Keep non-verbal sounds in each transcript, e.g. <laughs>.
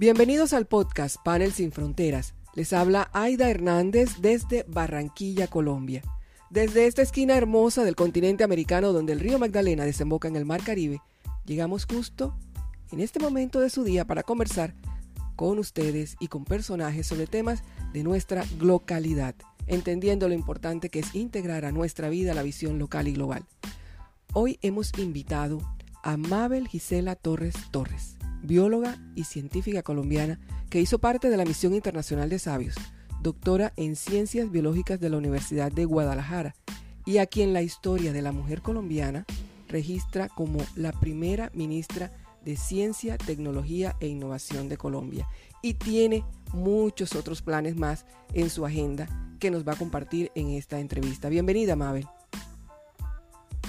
Bienvenidos al podcast Panel Sin Fronteras. Les habla Aida Hernández desde Barranquilla, Colombia. Desde esta esquina hermosa del continente americano donde el río Magdalena desemboca en el Mar Caribe, llegamos justo en este momento de su día para conversar con ustedes y con personajes sobre temas de nuestra localidad, entendiendo lo importante que es integrar a nuestra vida la visión local y global. Hoy hemos invitado a Mabel Gisela Torres Torres bióloga y científica colombiana que hizo parte de la Misión Internacional de Sabios, doctora en Ciencias Biológicas de la Universidad de Guadalajara, y a quien la historia de la mujer colombiana registra como la primera ministra de Ciencia, Tecnología e Innovación de Colombia. Y tiene muchos otros planes más en su agenda que nos va a compartir en esta entrevista. Bienvenida, Mabel.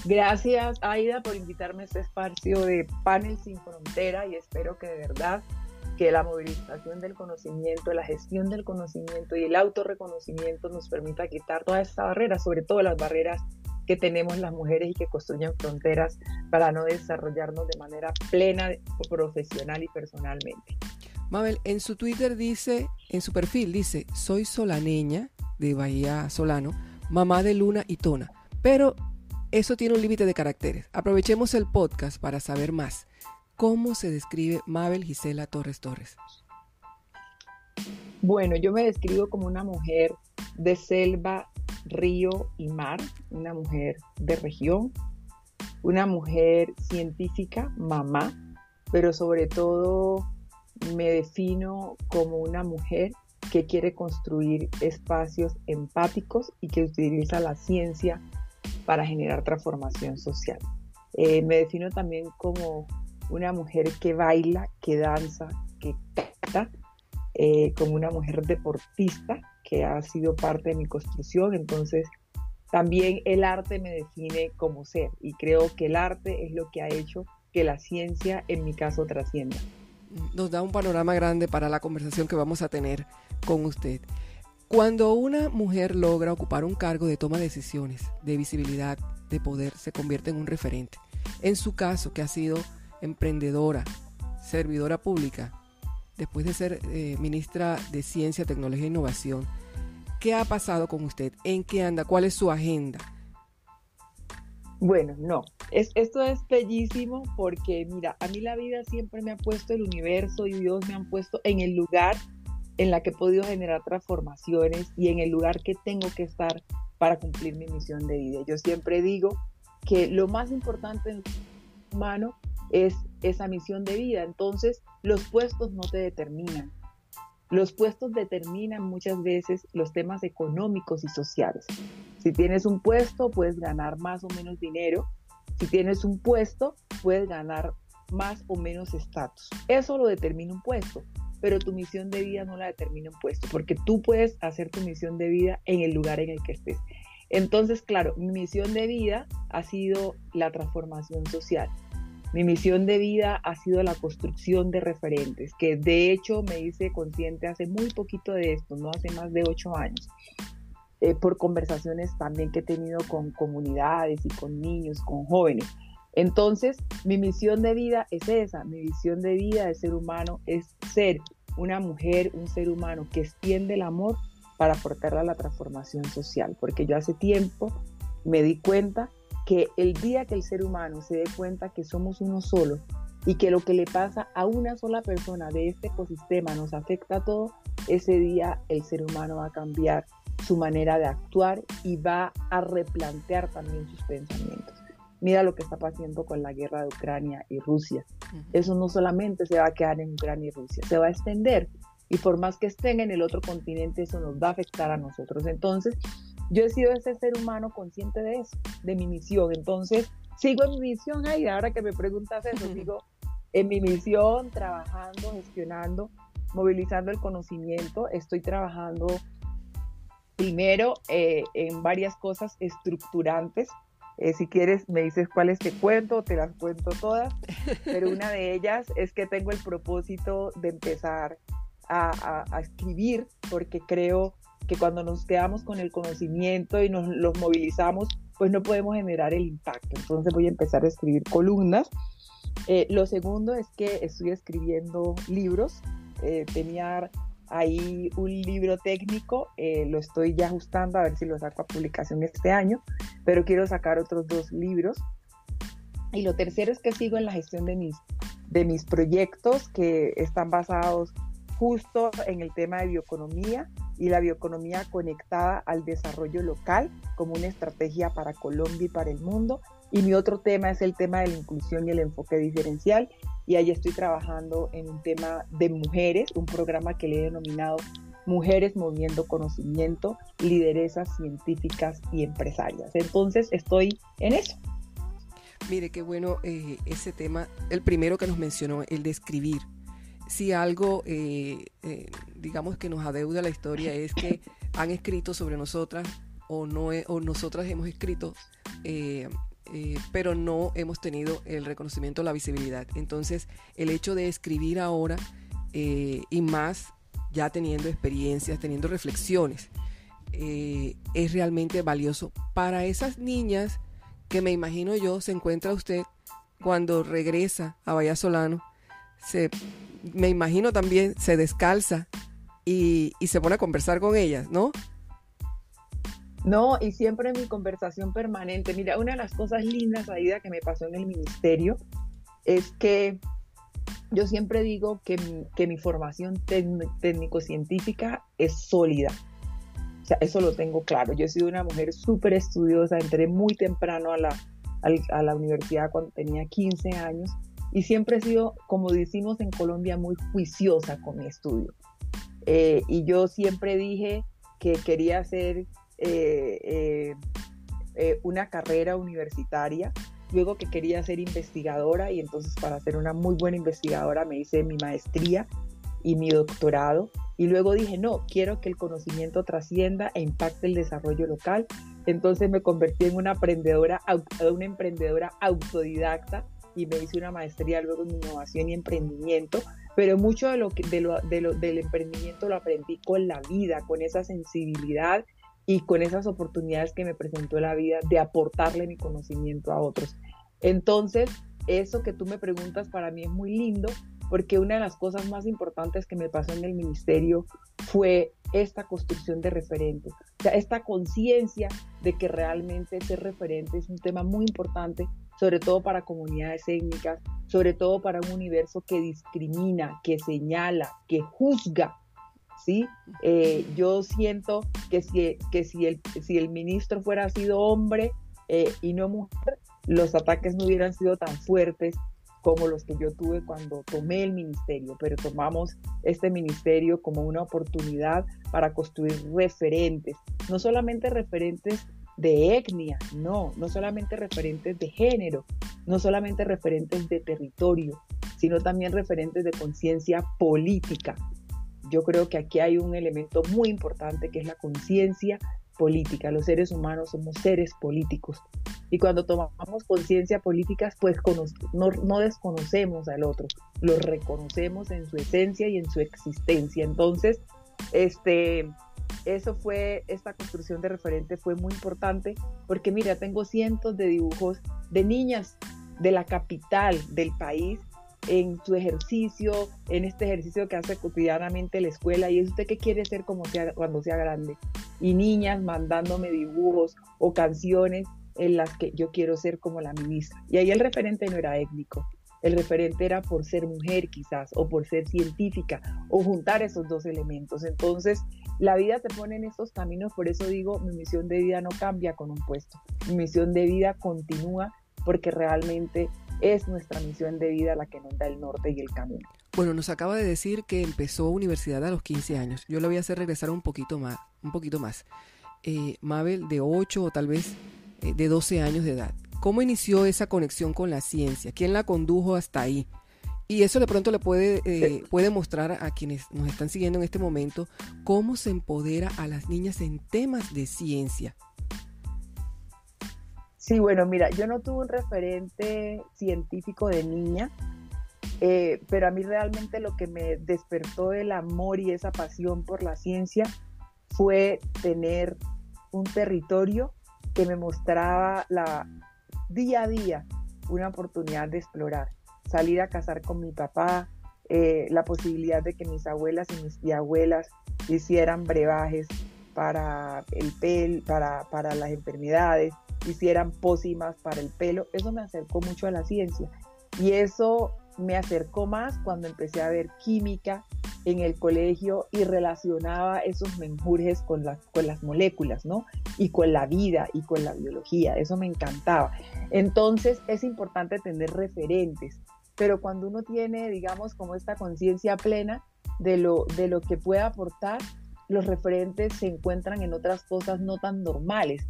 Gracias, Aida, por invitarme a este espacio de Panel Sin Frontera y espero que de verdad que la movilización del conocimiento, la gestión del conocimiento y el autorreconocimiento nos permita quitar todas estas barreras, sobre todo las barreras que tenemos las mujeres y que construyen fronteras para no desarrollarnos de manera plena, profesional y personalmente. Mabel, en su Twitter dice, en su perfil dice, soy solaneña de Bahía Solano, mamá de Luna y Tona, pero eso tiene un límite de caracteres. Aprovechemos el podcast para saber más. ¿Cómo se describe Mabel Gisela Torres Torres? Bueno, yo me describo como una mujer de selva, río y mar, una mujer de región, una mujer científica, mamá, pero sobre todo me defino como una mujer que quiere construir espacios empáticos y que utiliza la ciencia para generar transformación social. Eh, me defino también como una mujer que baila, que danza, que canta, eh, como una mujer deportista que ha sido parte de mi construcción. Entonces, también el arte me define como ser y creo que el arte es lo que ha hecho que la ciencia, en mi caso, trascienda. Nos da un panorama grande para la conversación que vamos a tener con usted. Cuando una mujer logra ocupar un cargo de toma de decisiones, de visibilidad, de poder, se convierte en un referente. En su caso, que ha sido emprendedora, servidora pública, después de ser eh, ministra de Ciencia, Tecnología e Innovación, ¿qué ha pasado con usted? ¿En qué anda? ¿Cuál es su agenda? Bueno, no, es, esto es bellísimo porque mira, a mí la vida siempre me ha puesto el universo y Dios me han puesto en el lugar en la que he podido generar transformaciones y en el lugar que tengo que estar para cumplir mi misión de vida. Yo siempre digo que lo más importante en humano es esa misión de vida. Entonces, los puestos no te determinan. Los puestos determinan muchas veces los temas económicos y sociales. Si tienes un puesto, puedes ganar más o menos dinero. Si tienes un puesto, puedes ganar más o menos estatus. Eso lo determina un puesto pero tu misión de vida no la determina un puesto, porque tú puedes hacer tu misión de vida en el lugar en el que estés. Entonces, claro, mi misión de vida ha sido la transformación social. Mi misión de vida ha sido la construcción de referentes, que de hecho me hice consciente hace muy poquito de esto, no hace más de ocho años, eh, por conversaciones también que he tenido con comunidades y con niños, con jóvenes. Entonces, mi misión de vida es esa, mi visión de vida de ser humano es ser una mujer, un ser humano que extiende el amor para aportar a la transformación social, porque yo hace tiempo me di cuenta que el día que el ser humano se dé cuenta que somos uno solo y que lo que le pasa a una sola persona de este ecosistema nos afecta a todos, ese día el ser humano va a cambiar su manera de actuar y va a replantear también sus pensamientos. Mira lo que está pasando con la guerra de Ucrania y Rusia. Eso no solamente se va a quedar en Ucrania y Rusia, se va a extender. Y por más que estén en el otro continente, eso nos va a afectar a nosotros. Entonces, yo he sido ese ser humano consciente de eso, de mi misión. Entonces, sigo en mi misión ahí. Ahora que me preguntas eso, sigo en mi misión, trabajando, gestionando, movilizando el conocimiento. Estoy trabajando primero eh, en varias cosas estructurantes eh, si quieres, me dices cuáles te cuento, te las cuento todas, pero una de <laughs> ellas es que tengo el propósito de empezar a, escribir, porque creo que cuando nos quedamos con el conocimiento y nos los movilizamos, pues no podemos generar el impacto. Entonces voy a empezar a escribir columnas. Eh, lo segundo es que estoy escribiendo libros eh, tenía ahí un libro técnico, eh, lo estoy ya ajustando a ver si lo saco a publicación este año, pero quiero sacar otros dos libros. Y lo tercero es que sigo en la gestión de mis, de mis proyectos que están basados justo en el tema de bioeconomía y la bioeconomía conectada al desarrollo local como una estrategia para Colombia y para el mundo. Y mi otro tema es el tema de la inclusión y el enfoque diferencial. Y ahí estoy trabajando en un tema de mujeres, un programa que le he denominado Mujeres Moviendo Conocimiento, Lideresas Científicas y Empresarias. Entonces estoy en eso. Mire, qué bueno eh, ese tema, el primero que nos mencionó, el de escribir si algo, eh, eh, digamos que nos adeuda la historia es que han escrito sobre nosotras o, no, o nosotras hemos escrito, eh, pero no hemos tenido el reconocimiento, la visibilidad. Entonces, el hecho de escribir ahora y más ya teniendo experiencias, teniendo reflexiones, es realmente valioso para esas niñas que me imagino yo se encuentra usted cuando regresa a Bahía Solano, se me imagino también se descalza y, se pone a conversar con ellas, ¿no? No, y siempre en mi conversación permanente. Mira, una de las cosas lindas, Aida, que me pasó en el ministerio es que yo siempre digo que que mi formación técnico-científica es sólida. O sea, eso lo tengo claro. Yo he sido una mujer súper estudiosa, entré muy temprano a la, a la universidad cuando tenía 15 años y siempre he sido, como decimos en Colombia, muy juiciosa con mi estudio. Eh, y yo siempre dije que quería hacer eh, eh, una carrera universitaria, luego que quería ser investigadora y entonces para ser una muy buena investigadora me hice mi maestría y mi doctorado. Y luego dije, no, quiero que el conocimiento trascienda e impacte el desarrollo local. Entonces me convertí en una emprendedora, una emprendedora autodidacta y me hice una maestría luego en innovación y emprendimiento, pero mucho de lo, del emprendimiento lo aprendí con la vida, con esa sensibilidad y con esas oportunidades que me presentó la vida de aportarle mi conocimiento a otros. Entonces, eso que tú me preguntas para mí es muy lindo porque una de las cosas más importantes que me pasó en el ministerio fue esta construcción de referentes, o sea, esta conciencia de que realmente ser referente es un tema muy importante sobre todo para comunidades étnicas, sobre todo para un universo que discrimina, que señala, que juzga. ¿Sí? Eh, yo siento que si, que si, el, si el ministro fuera sido hombre eh, y no mujer, los ataques no hubieran sido tan fuertes como los que yo tuve cuando tomé el ministerio, pero tomamos este ministerio como una oportunidad para construir referentes, no solamente referentes de etnia, no, no solamente referentes de género, no solamente referentes de territorio, sino también referentes de conciencia política. Yo creo que aquí hay un elemento muy importante que es la conciencia política. Los seres humanos somos seres políticos. Y cuando tomamos conciencia política, pues no, no, desconocemos al otro, lo reconocemos en su esencia y en su existencia. Entonces, este, eso fue, esta construcción de referente fue muy importante porque mira, tengo cientos de dibujos de niñas de la capital del país en su ejercicio, en este ejercicio que hace cotidianamente la escuela y es usted que quiere ser como sea cuando sea grande. Y niñas mandándome dibujos o canciones en las que yo quiero ser como la ministra. Y ahí el referente no era étnico, el referente era por ser mujer quizás o por ser científica o juntar esos dos elementos. Entonces, la vida te pone en estos caminos, por eso digo, mi misión de vida no cambia con un puesto, mi misión de vida continúa porque realmente es nuestra misión de vida la que nos da el norte y el camino. Bueno, nos acaba de decir que empezó universidad a los 15 años. Yo le voy a hacer regresar un poquito más. Un poquito más. Eh, Mabel, de 8 o tal vez eh, de 12 años de edad. ¿Cómo inició esa conexión con la ciencia? ¿Quién la condujo hasta ahí? Y eso de pronto le puede, eh, puede mostrar a quienes nos están siguiendo en este momento cómo se empodera a las niñas en temas de ciencia. Sí, bueno, mira, yo no tuve un referente científico de niña, eh, pero a mí realmente lo que me despertó el amor y esa pasión por la ciencia fue tener un territorio que me mostraba la, día a día una oportunidad de explorar salir a cazar con mi papá, eh, la posibilidad de que mis abuelas y mis abuelas hicieran brebajes para el pelo, para, para las enfermedades, hicieran pócimas para el pelo. Eso me acercó mucho a la ciencia. Y eso me acercó más cuando empecé a ver química en el colegio y relacionaba esos menjurjes con las, con las moléculas, ¿no? Y con la vida y con la biología. Eso me encantaba. Entonces es importante tener referentes, pero cuando uno tiene, digamos, como esta conciencia plena de lo, de lo que puede aportar, los referentes se encuentran en otras cosas no tan normales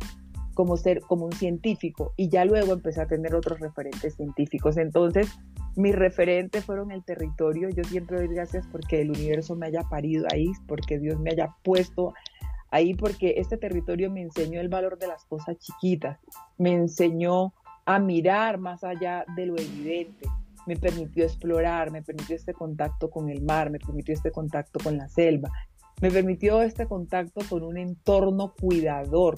como ser como un científico y ya luego empecé a tener otros referentes científicos. Entonces, mis referentes fueron el territorio. Yo siempre doy gracias porque el universo me haya parido ahí, porque Dios me haya puesto ahí, porque este territorio me enseñó el valor de las cosas chiquitas, me enseñó a mirar más allá de lo evidente, me permitió explorar, me permitió este contacto con el mar, me permitió este contacto con la selva, me permitió este contacto con un entorno cuidador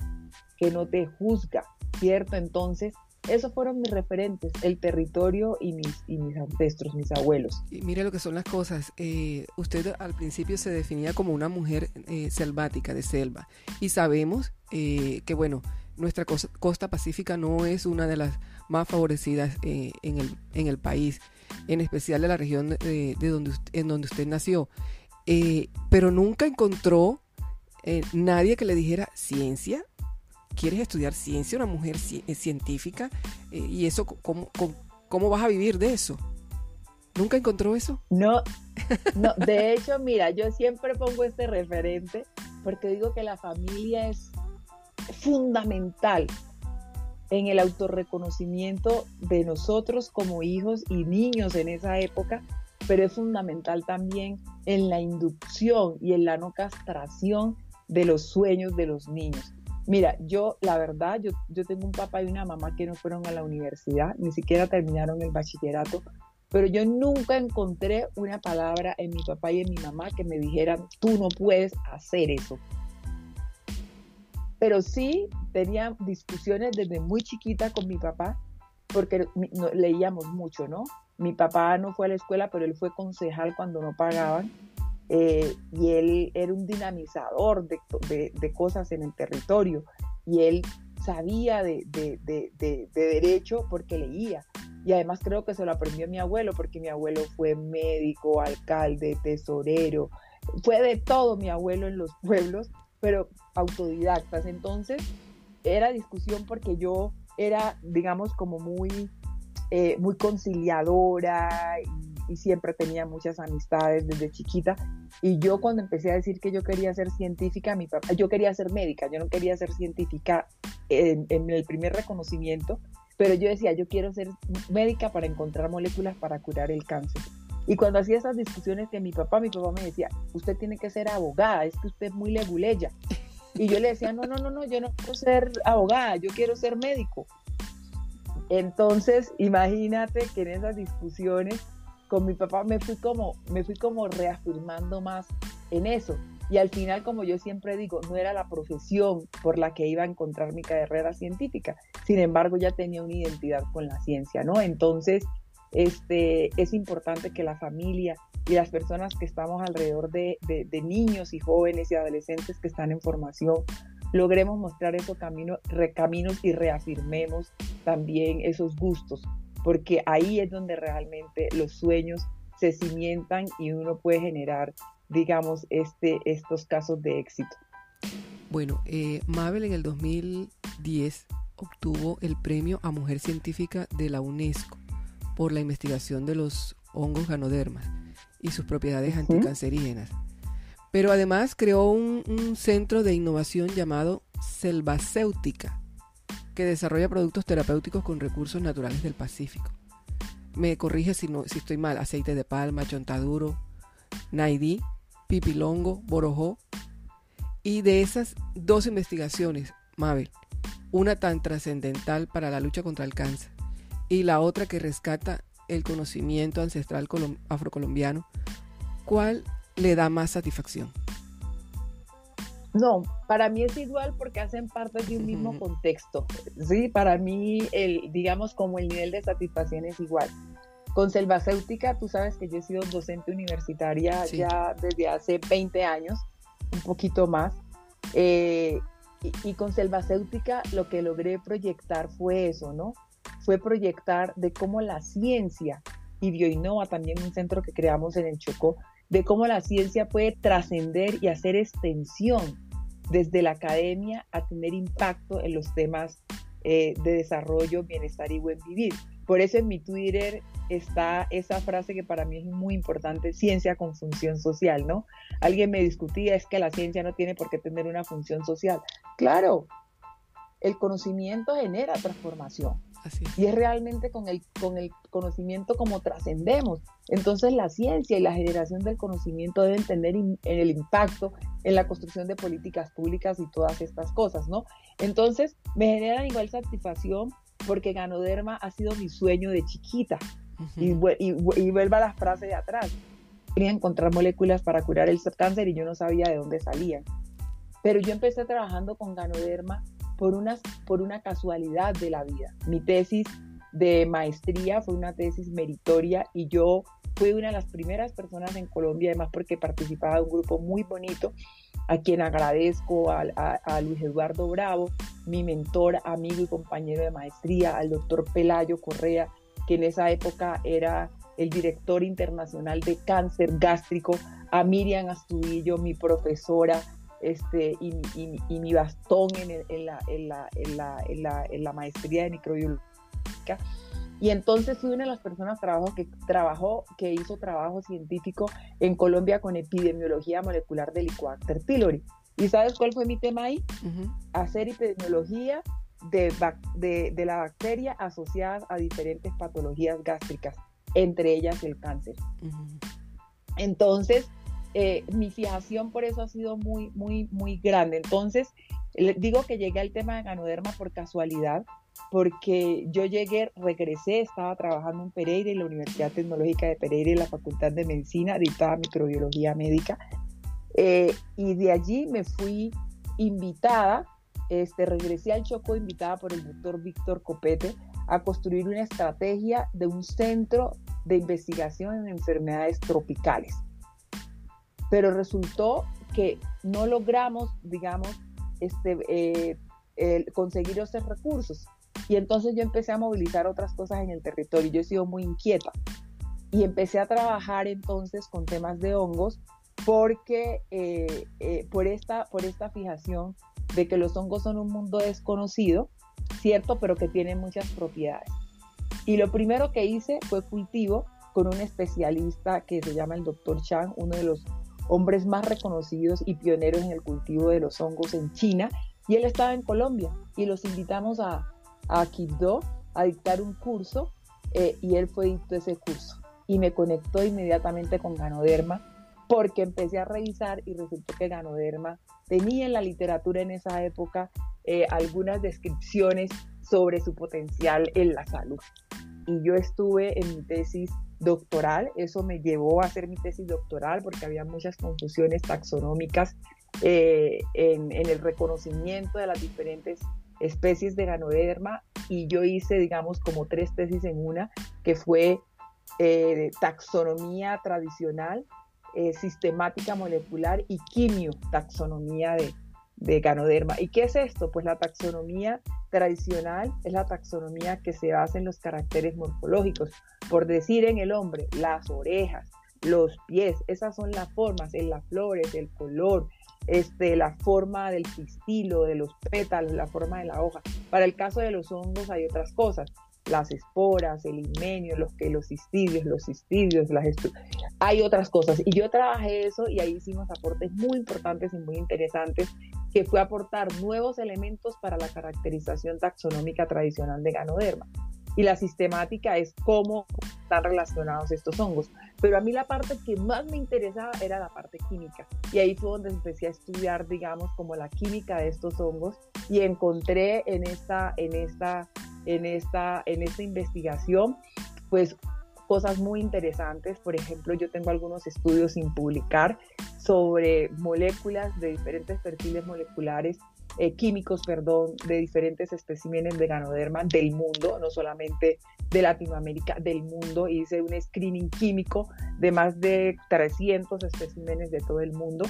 que no te juzga, ¿cierto? Entonces, esos fueron mis referentes, el territorio y mis, ancestros, mis abuelos. Y mire lo que son las cosas. Eh, usted al principio se definía como una mujer eh, selvática, de selva. Y sabemos eh, que, bueno, nuestra costa pacífica no es una de las más favorecidas en, el, en el país, en especial de la región de, donde, en donde usted nació. pero nunca encontró nadie que le dijera ciencia quieres estudiar ciencia, una mujer eh, científica, eh, y eso, ¿cómo, ¿cómo, vas a vivir de eso? ¿Nunca encontró eso? No, no, de hecho, mira, yo siempre pongo este referente porque digo que la familia es fundamental en el autorreconocimiento de nosotros como hijos y niños en esa época, pero es fundamental también en la inducción y en la no castración de los sueños de los niños. Mira, yo, la verdad, yo, yo tengo un papá y una mamá que no fueron a la universidad, ni siquiera terminaron el bachillerato, pero yo nunca encontré una palabra en mi papá y en mi mamá que me dijeran, tú no puedes hacer eso. Pero sí tenía discusiones desde muy chiquita con mi papá, porque leíamos mucho, ¿no? Mi papá no fue a la escuela, pero él fue concejal cuando no pagaban eh, y él era un dinamizador de, cosas en el territorio y él sabía de, derecho porque leía. Y además creo que se lo aprendió mi abuelo, porque mi abuelo fue médico, alcalde, tesorero, fue de todo mi abuelo en los pueblos, pero autodidactas. Entonces era discusión porque yo era, digamos, como muy, eh, muy conciliadora y siempre tenía muchas amistades desde chiquita. Y yo cuando empecé a decir que yo quería ser científica, mi papá, yo quería ser médica, yo no quería ser científica en, el primer reconocimiento, pero yo decía, yo quiero ser médica para encontrar moléculas para curar el cáncer. Y cuando hacía esas discusiones que mi papá, mi papá me decía, usted tiene que ser abogada, es que usted es muy leguleya. Y yo le decía, no, no, no, no, yo no quiero ser abogada, yo quiero ser médico. Entonces, imagínate que en esas discusiones con mi papá me fui como, me fui como reafirmando más en eso. Y al final, como yo siempre digo, no era la profesión por la que iba a encontrar mi carrera científica. Sin embargo, ya tenía una identidad con la ciencia, ¿no? Entonces, este, es importante que la familia y las personas que estamos alrededor de, de, niños y jóvenes y adolescentes que están en formación, logremos mostrar esos caminos, caminos y reafirmemos también esos gustos porque ahí es donde realmente los sueños se cimientan y uno puede generar, digamos, este, estos casos de éxito. Bueno, eh, Mabel en el 2010 obtuvo el premio a Mujer Científica de la UNESCO por la investigación de los hongos ganodermas y sus propiedades anticancerígenas. Pero además creó un, un centro de innovación llamado Selvacéutica, desarrolla productos terapéuticos con recursos naturales del Pacífico. Me corrige si, no, si estoy mal, aceite de palma, chontaduro, naidí, pipilongo, borojó. Y de esas dos investigaciones, Mabel, una tan trascendental para la lucha contra el cáncer y la otra que rescata el conocimiento ancestral afrocolombiano, ¿cuál le da más satisfacción? No, para mí es igual porque hacen parte de un mismo contexto. Sí, para mí, el, digamos, como el nivel de satisfacción es igual. Con Selvacéutica, tú sabes que yo he sido docente universitaria ya desde hace 20 años, un poquito más. Eh, y, con Selvacéutica lo que logré proyectar fue eso, ¿no? Fue proyectar de cómo la ciencia y Bioinova, también un centro que creamos en el Chocó, de cómo la ciencia puede trascender y hacer extensión desde la academia a tener impacto en los temas eh, de desarrollo, bienestar y buen vivir. Por eso en mi Twitter está esa frase que para mí es muy importante, ciencia con función social, ¿no? Alguien me discutía, es que la ciencia no tiene por qué tener una función social. Claro, el conocimiento genera transformación. Y es realmente con el, con el conocimiento como trascendemos. Entonces la ciencia y la generación del conocimiento deben tener en el impacto en la construcción de políticas públicas y todas estas cosas, ¿no? Entonces me generan igual satisfacción porque Ganoderma ha sido mi sueño de chiquita. y, y, y, vuelva a las frases de atrás. Quería encontrar moléculas para curar el cáncer y yo no sabía de dónde salían. Pero yo empecé trabajando con Ganoderma por una, por una casualidad de la vida. Mi tesis de maestría fue una tesis meritoria y yo fui una de las primeras personas en Colombia, además porque participaba de un grupo muy bonito, a quien agradezco a, a, Luis Eduardo Bravo, mi mentor, amigo y compañero de maestría, al doctor Pelayo Correa, que en esa época era el director internacional de cáncer gástrico, a Miriam Astudillo, mi profesora, este, y, mi bastón en, la, en, la, maestría de microbiología. Y entonces fui una de las personas trabajo que trabajó, que hizo trabajo científico en Colombia con epidemiología molecular de Helicobacter pylori. ¿Y sabes cuál fue mi tema ahí? Hacer epidemiología de, de, la bacteria asociada a diferentes patologías gástricas, entre ellas el cáncer. Entonces, eh, mi fijación por eso ha sido muy, muy, muy grande. Entonces, digo que llegué al tema de ganoderma por casualidad, porque yo llegué, regresé, estaba trabajando en Pereira, en la Universidad Tecnológica de Pereira, en la Facultad de Medicina, dictaba microbiología médica, eh, y de allí me fui invitada, este, regresé al Choco invitada por el doctor Víctor Copete a construir una estrategia de un centro de investigación en enfermedades tropicales pero resultó que no logramos, digamos, este, eh, conseguir esos recursos. Y entonces yo empecé a movilizar otras cosas en el territorio. Yo he sido muy inquieta y empecé a trabajar entonces con temas de hongos porque eh, eh, por, esta, por esta fijación de que los hongos son un mundo desconocido, cierto, pero que tienen muchas propiedades. Y lo primero que hice fue cultivo con un especialista que se llama el doctor Chang, uno de los hombres más reconocidos y pioneros en el cultivo de los hongos en China, y él estaba en Colombia y los invitamos a, a Quibdó a dictar un curso eh, y él fue dictó ese curso y me conectó inmediatamente con Ganoderma porque empecé a revisar y resultó que Ganoderma tenía en la literatura en esa época eh, algunas descripciones sobre su potencial en la salud. Y yo estuve en mi tesis doctoral. Eso me llevó a hacer mi tesis doctoral porque había muchas confusiones taxonómicas eh, en, el reconocimiento de las diferentes especies de ganoderma y yo hice, digamos, como tres tesis en una, que fue eh, taxonomía tradicional, eh, sistemática molecular y quimio-taxonomía de, de ganoderma. ¿Y qué es esto? Pues la taxonomía tradicional es la taxonomía que se basa en los caracteres morfológicos, por decir en el hombre, las orejas, los pies, esas son las formas, en las flores, el color, este, la forma del pistilo, de los pétalos, la forma de la hoja. Para el caso de los hongos hay otras cosas, las esporas, el himenio, los que los cistidios, los cistidios, las hay otras cosas. Y yo trabajé eso y ahí hicimos aportes muy importantes y muy interesantes, que fue aportar nuevos elementos para la caracterización taxonómica tradicional de Ganoderma. Y la sistemática es cómo están relacionados estos hongos. Pero a mí la parte que más me interesaba era la parte química. Y ahí fue donde empecé a estudiar, digamos, como la química de estos hongos y encontré en esta, en esta en esta, en esta investigación, pues cosas muy interesantes. Por ejemplo, yo tengo algunos estudios sin publicar sobre moléculas de diferentes perfiles moleculares eh, químicos, perdón, de diferentes especímenes de ganoderma del mundo, no solamente de Latinoamérica, del mundo. Hice un screening químico de más de 300 especímenes de todo el mundo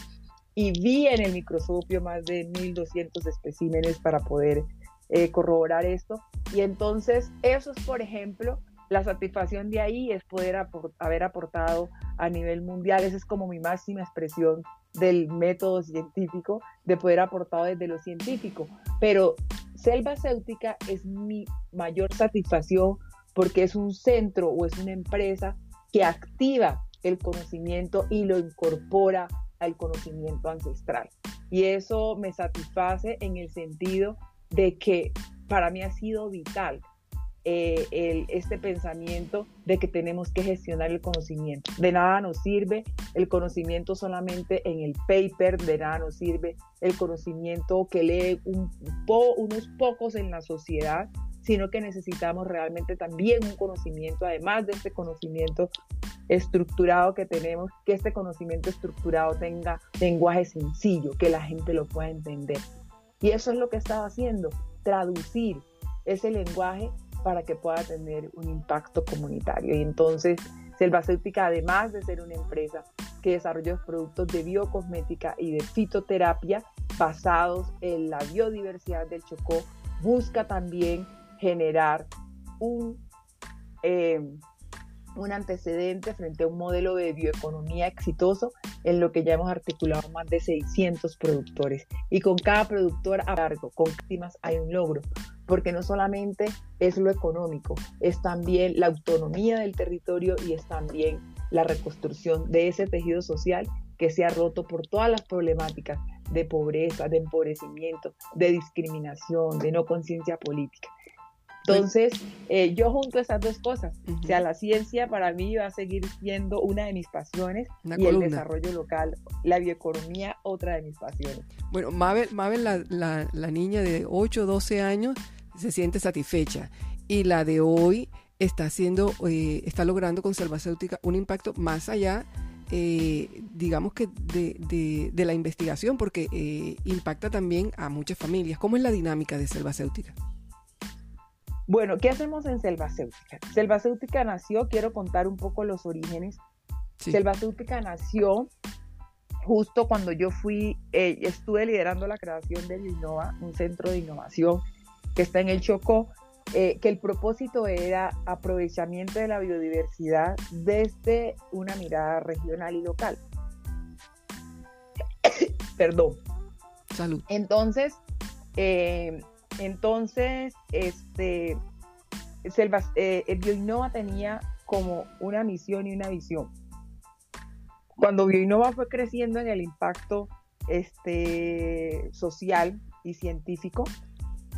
y vi en el microscopio más de 1200 especímenes para poder eh, corroborar esto. Y entonces, eso es, por ejemplo, la satisfacción de ahí es poder haber aportado a nivel mundial. Esa es como mi máxima expresión del método científico, de poder aportar desde lo científico. Pero Selva Céutica es mi mayor satisfacción porque es un centro o es una empresa que activa el conocimiento y lo incorpora al conocimiento ancestral. Y eso me satisface en el sentido de que para mí ha sido vital eh, el, este pensamiento de que tenemos que gestionar el conocimiento. De nada nos sirve el conocimiento solamente en el paper, de nada nos sirve el conocimiento que lee un unos pocos en la sociedad, sino que necesitamos realmente también un conocimiento, además de este conocimiento estructurado que tenemos, que este conocimiento estructurado tenga lenguaje sencillo, que la gente lo pueda entender. Y eso es lo que estaba haciendo, traducir ese lenguaje para que pueda tener un impacto comunitario. Y entonces, Selvacéutica, además de ser una empresa que desarrolla productos de biocosmética y de fitoterapia basados en la biodiversidad del Chocó, busca también generar un, eh, un antecedente frente a un modelo de bioeconomía exitoso en lo que ya hemos articulado más de 600 productores. Y con cada productor a cargo, con víctimas hay un logro, porque no solamente es lo económico, es también la autonomía del territorio y es también la reconstrucción de ese tejido social que se ha roto por todas las problemáticas de pobreza, de empobrecimiento, de discriminación, de no conciencia política. Entonces, eh, yo junto esas dos cosas, o sea, la ciencia para mí va a seguir siendo una de mis pasiones y el desarrollo local, la bioeconomía, otra de mis pasiones. Bueno, Mabel, Mabel la, la, niña de 8, 12 años, se siente satisfecha y la de hoy está haciendo, eh, está logrando con Selvacéutica un impacto más allá eh, digamos que de, de, la investigación, porque impacta también a muchas familias. ¿Cómo es la dinámica de Selvacéutica? Bueno, ¿qué hacemos en Selvacéutica? Selvacéutica nació, quiero contar un poco los orígenes. Selvacéutica nació justo cuando yo fui, eh, estuve liderando la creación de Innova, un centro de innovación que está en el Chocó, eh, que el propósito era aprovechamiento de la biodiversidad desde una mirada regional y local. <coughs> Perdón. Salud. Entonces, eh, entonces, este, Selvas, eh, Bioinnova tenía como una misión y una visión. Cuando Bioinnova fue creciendo en el impacto este, social y científico,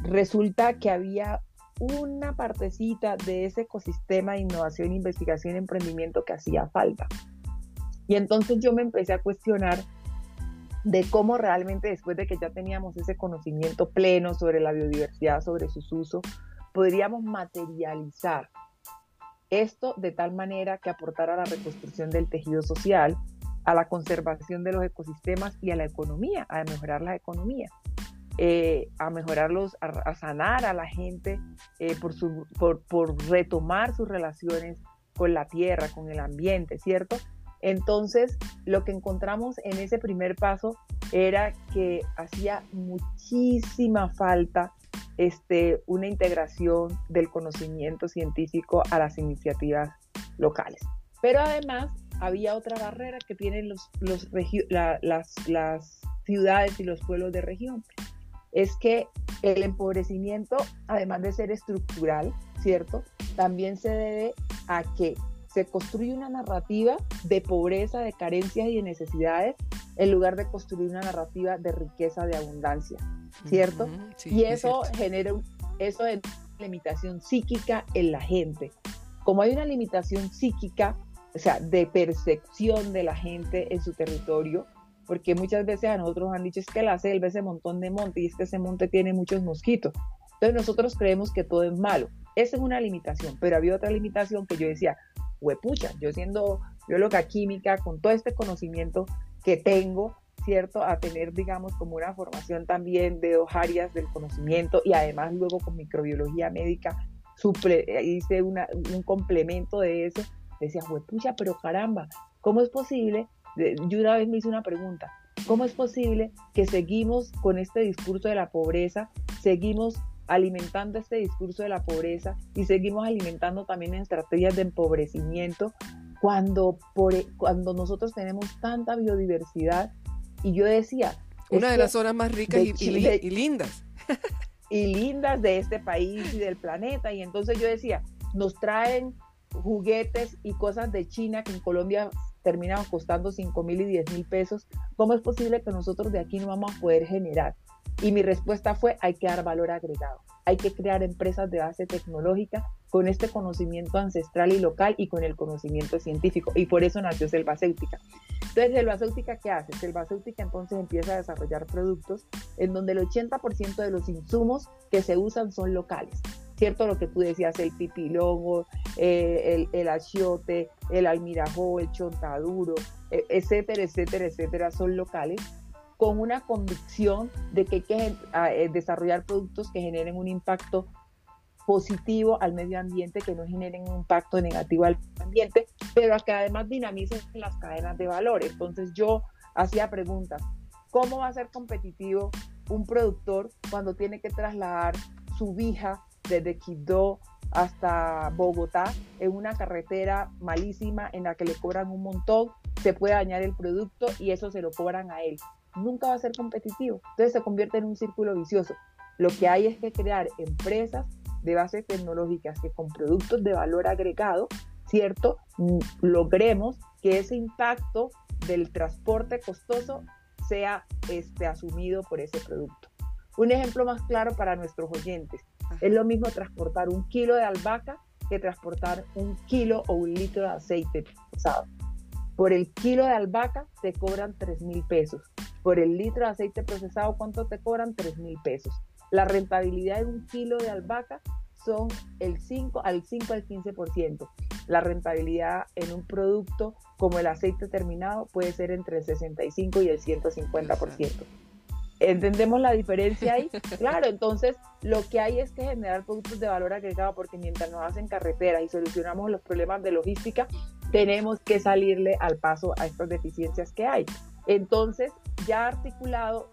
resulta que había una partecita de ese ecosistema de innovación, investigación emprendimiento que hacía falta. Y entonces yo me empecé a cuestionar de cómo realmente después de que ya teníamos ese conocimiento pleno sobre la biodiversidad, sobre sus usos, podríamos materializar esto de tal manera que aportara a la reconstrucción del tejido social, a la conservación de los ecosistemas y a la economía, a mejorar la economía, eh, a mejorarlos, a, sanar a la gente eh, por, su, por, por retomar sus relaciones con la tierra, con el ambiente, ¿cierto? Entonces, lo que encontramos en ese primer paso era que hacía muchísima falta este, una integración del conocimiento científico a las iniciativas locales. Pero además había otra barrera que tienen los, las, las ciudades y los pueblos de región. Es que el empobrecimiento, además de ser estructural, ¿cierto? También se debe a que se construye una narrativa de pobreza, de carencias y de necesidades en lugar de construir una narrativa de riqueza, de abundancia, ¿cierto? y eso genera eso es limitación psíquica en la gente. Como hay una limitación psíquica, o sea, de percepción de la gente en su territorio, porque muchas veces a nosotros han dicho es que la selva es ese montón de monte y es que ese monte tiene muchos mosquitos. Entonces nosotros creemos que todo es malo. Esa es una limitación, pero había otra limitación que yo decía, huepucha, yo siendo bióloga química, con todo este conocimiento que tengo, ¿cierto? A tener, digamos, como una formación también de dos áreas del conocimiento y además luego con microbiología médica hice una, un complemento de eso. Decía, pucha, pero caramba, ¿cómo es posible? Yo una vez me hice una pregunta, ¿cómo es posible que seguimos con este discurso de la pobreza, seguimos alimentando este discurso de la pobreza y seguimos alimentando también estrategias de empobrecimiento cuando, por, cuando nosotros tenemos tanta biodiversidad y yo decía... Una de las zonas más ricas y, lindas. y lindas de este país y del planeta. Y entonces yo decía, nos traen juguetes y cosas de China que en Colombia terminan costando 5 mil y 10 mil pesos. ¿Cómo es posible que nosotros de aquí no vamos a poder generar? Y mi respuesta fue, hay que dar valor agregado. Hay que crear empresas de base tecnológica con este conocimiento ancestral y local y con el conocimiento científico. Y por eso nació Selvacéutica. Entonces, Selvacéutica, ¿qué hace? Selvacéutica entonces empieza a desarrollar productos en donde el 80% de los insumos que se usan son locales. ¿Cierto? Lo que tú decías, el pipilongo, eh, el, el achiote, el almirajo, el chontaduro, e, etcétera, etcétera, etcétera, son locales con una convicción de que hay que eh, desarrollar productos que generen un impacto positivo al medio ambiente, que no generen un impacto negativo al ambiente, pero que además dinamicen las cadenas de valor. Entonces yo hacía preguntas, ¿cómo va a ser competitivo un productor cuando tiene que trasladar su vija desde Quibdó hasta Bogotá en una carretera malísima en la que le cobran un montón, se puede dañar el producto y eso se lo cobran a él? Nunca va a ser competitivo. Entonces se convierte en un círculo vicioso. Lo que hay es que crear empresas de base tecnológicas que con productos de valor agregado, ¿cierto? Logremos que ese impacto del transporte costoso sea este, asumido por ese producto. Un ejemplo más claro para nuestros oyentes. Es lo mismo transportar un kilo de albahaca que transportar un kilo o un litro de aceite procesado. Por el kilo de albahaca te cobran 3 mil pesos. Por el litro de aceite procesado, ¿cuánto te cobran? 3 mil pesos. La rentabilidad de un kilo de albahaca son el 5 al 5 al 15%. La rentabilidad en un producto como el aceite terminado puede ser entre el 65 y el 150%. ¿Entendemos la diferencia ahí? <laughs> Claro, entonces lo que hay es que generar productos de valor agregado porque mientras nos hacen carreteras y solucionamos los problemas de logística, tenemos que salirle al paso a estas deficiencias que hay. Entonces, ya articulado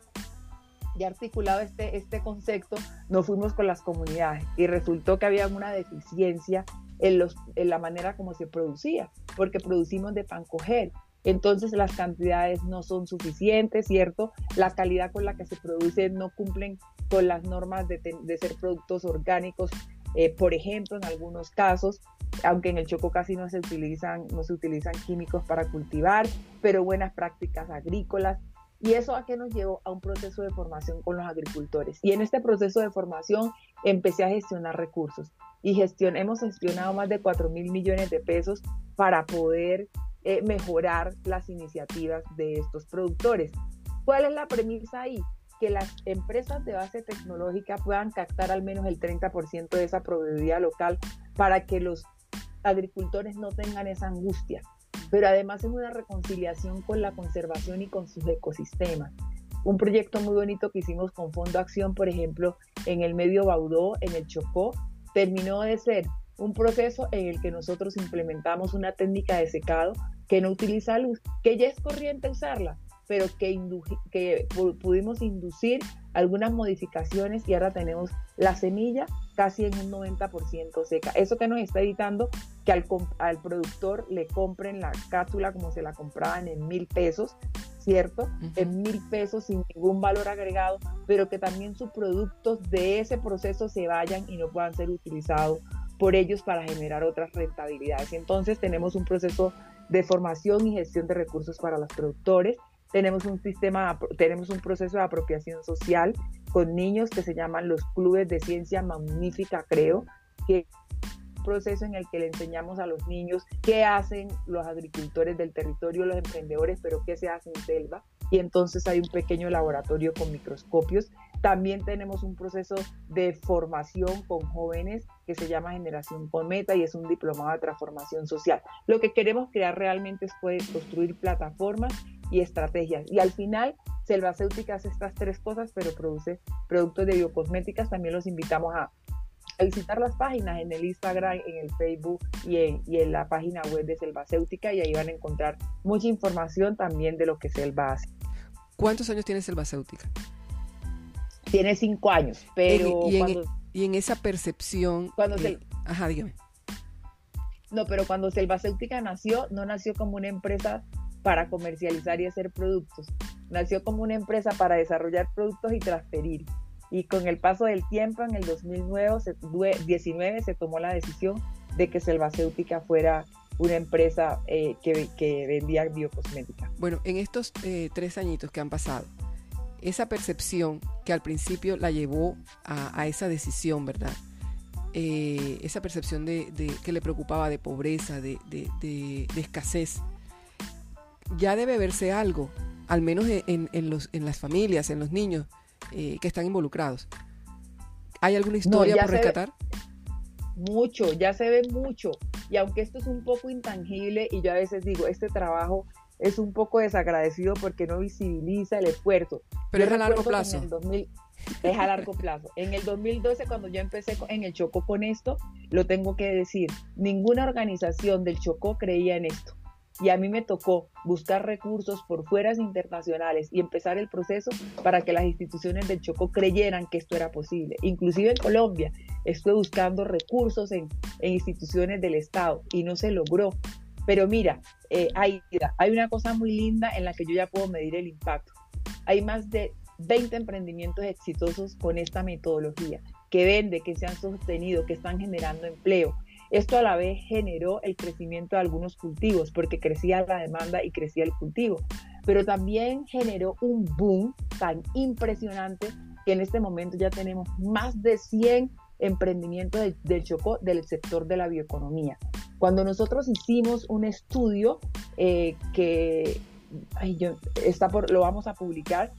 ya articulado este, este concepto, nos fuimos con las comunidades y resultó que había una deficiencia en, los, en la manera como se producía, porque producimos de pan coger. Entonces las cantidades no son suficientes, ¿cierto? La calidad con la que se produce no cumplen con las normas de, ser productos orgánicos, eh, por ejemplo, en algunos casos, aunque en el Choco casi no se utilizan, no se utilizan químicos para cultivar, pero buenas prácticas agrícolas, ¿Y eso a qué nos llevó? A un proceso de formación con los agricultores. Y en este proceso de formación empecé a gestionar recursos. Y gestión, hemos gestionado más de 4 mil millones de pesos para poder eh, mejorar las iniciativas de estos productores. ¿Cuál es la premisa ahí? Que las empresas de base tecnológica puedan captar al menos el 30% de esa proveeduría local para que los agricultores no tengan esa angustia pero además es una reconciliación con la conservación y con sus ecosistemas. Un proyecto muy bonito que hicimos con Fondo Acción, por ejemplo, en el medio Baudó, en el Chocó, terminó de ser un proceso en el que nosotros implementamos una técnica de secado que no utiliza luz, que ya es corriente usarla, pero que, que pudimos inducir algunas modificaciones y ahora tenemos la semilla casi en un 90% seca. Eso que nos está evitando que al, al, productor le compren la cápsula como se la compraban en mil pesos, ¿cierto? En mil pesos sin ningún valor agregado, pero que también sus productos de ese proceso se vayan y no puedan ser utilizados por ellos para generar otras rentabilidades. Entonces tenemos un proceso de formación y gestión de recursos para los productores tenemos un sistema, tenemos un proceso de apropiación social con niños que se llaman los clubes de ciencia magnífica, creo, que proceso en el que le enseñamos a los niños qué hacen los agricultores del territorio, los emprendedores, pero qué se hace en selva. Y entonces hay un pequeño laboratorio con microscopios También tenemos un proceso de formación con jóvenes que se llama Generación Cometa y es un diplomado de transformación social. Lo que queremos crear realmente es poder construir plataformas y estrategias. Y al final, Selvacéutica hace estas tres cosas, pero produce productos de biocosméticas. También los invitamos a, visitar las páginas en el Instagram, en el Facebook y en, y en la página web de Selvacéutica y ahí van a encontrar mucha información también de lo que Selva hace. ¿Cuántos años tiene Selvacéutica? Tiene cinco años, pero... y, en, esa percepción... Cuando eh, Ajá, dígame. No, pero cuando Selvacéutica nació, no nació como una empresa para comercializar y hacer productos. Nació como una empresa para desarrollar productos y transferir. Y con el paso del tiempo, en el 2019 se tomó la decisión de que Selvacéutica fuera una empresa eh, que, vendía biocosmética. Bueno, en estos eh, tres añitos que han pasado, esa percepción que al principio la llevó a, esa decisión, ¿verdad? Eh, esa percepción de, que le preocupaba de pobreza, de, escasez, ya debe verse algo, al menos en, los, en las familias, en los niños eh, que están involucrados. ¿Hay alguna historia por rescatar? mucho, ya se ve mucho. Y aunque esto es un poco intangible, y yo a veces digo, este trabajo es un poco desagradecido porque no visibiliza el esfuerzo. Pero es a largo plazo. es a largo plazo. En el 2012, cuando yo empecé en el Chocó con esto, lo tengo que decir, ninguna organización del Chocó creía en esto. Y a mí me tocó buscar recursos por fueras internacionales y empezar el proceso para que las instituciones del Chocó creyeran que esto era posible. Inclusive en Colombia estuve buscando recursos en, instituciones del Estado y no se logró. Pero mira, eh, hay, hay una cosa muy linda en la que yo ya puedo medir el impacto. Hay más de 20 emprendimientos exitosos con esta metodología, que vende, que se han sostenido, que están generando empleo. Esto a la vez generó el crecimiento de algunos cultivos, porque crecía la demanda y crecía el cultivo. Pero también generó un boom tan impresionante que en este momento ya tenemos más de 100 emprendimientos del Chocó del sector de la bioeconomía. Cuando nosotros hicimos un estudio eh, que está por, lo vamos a publicar,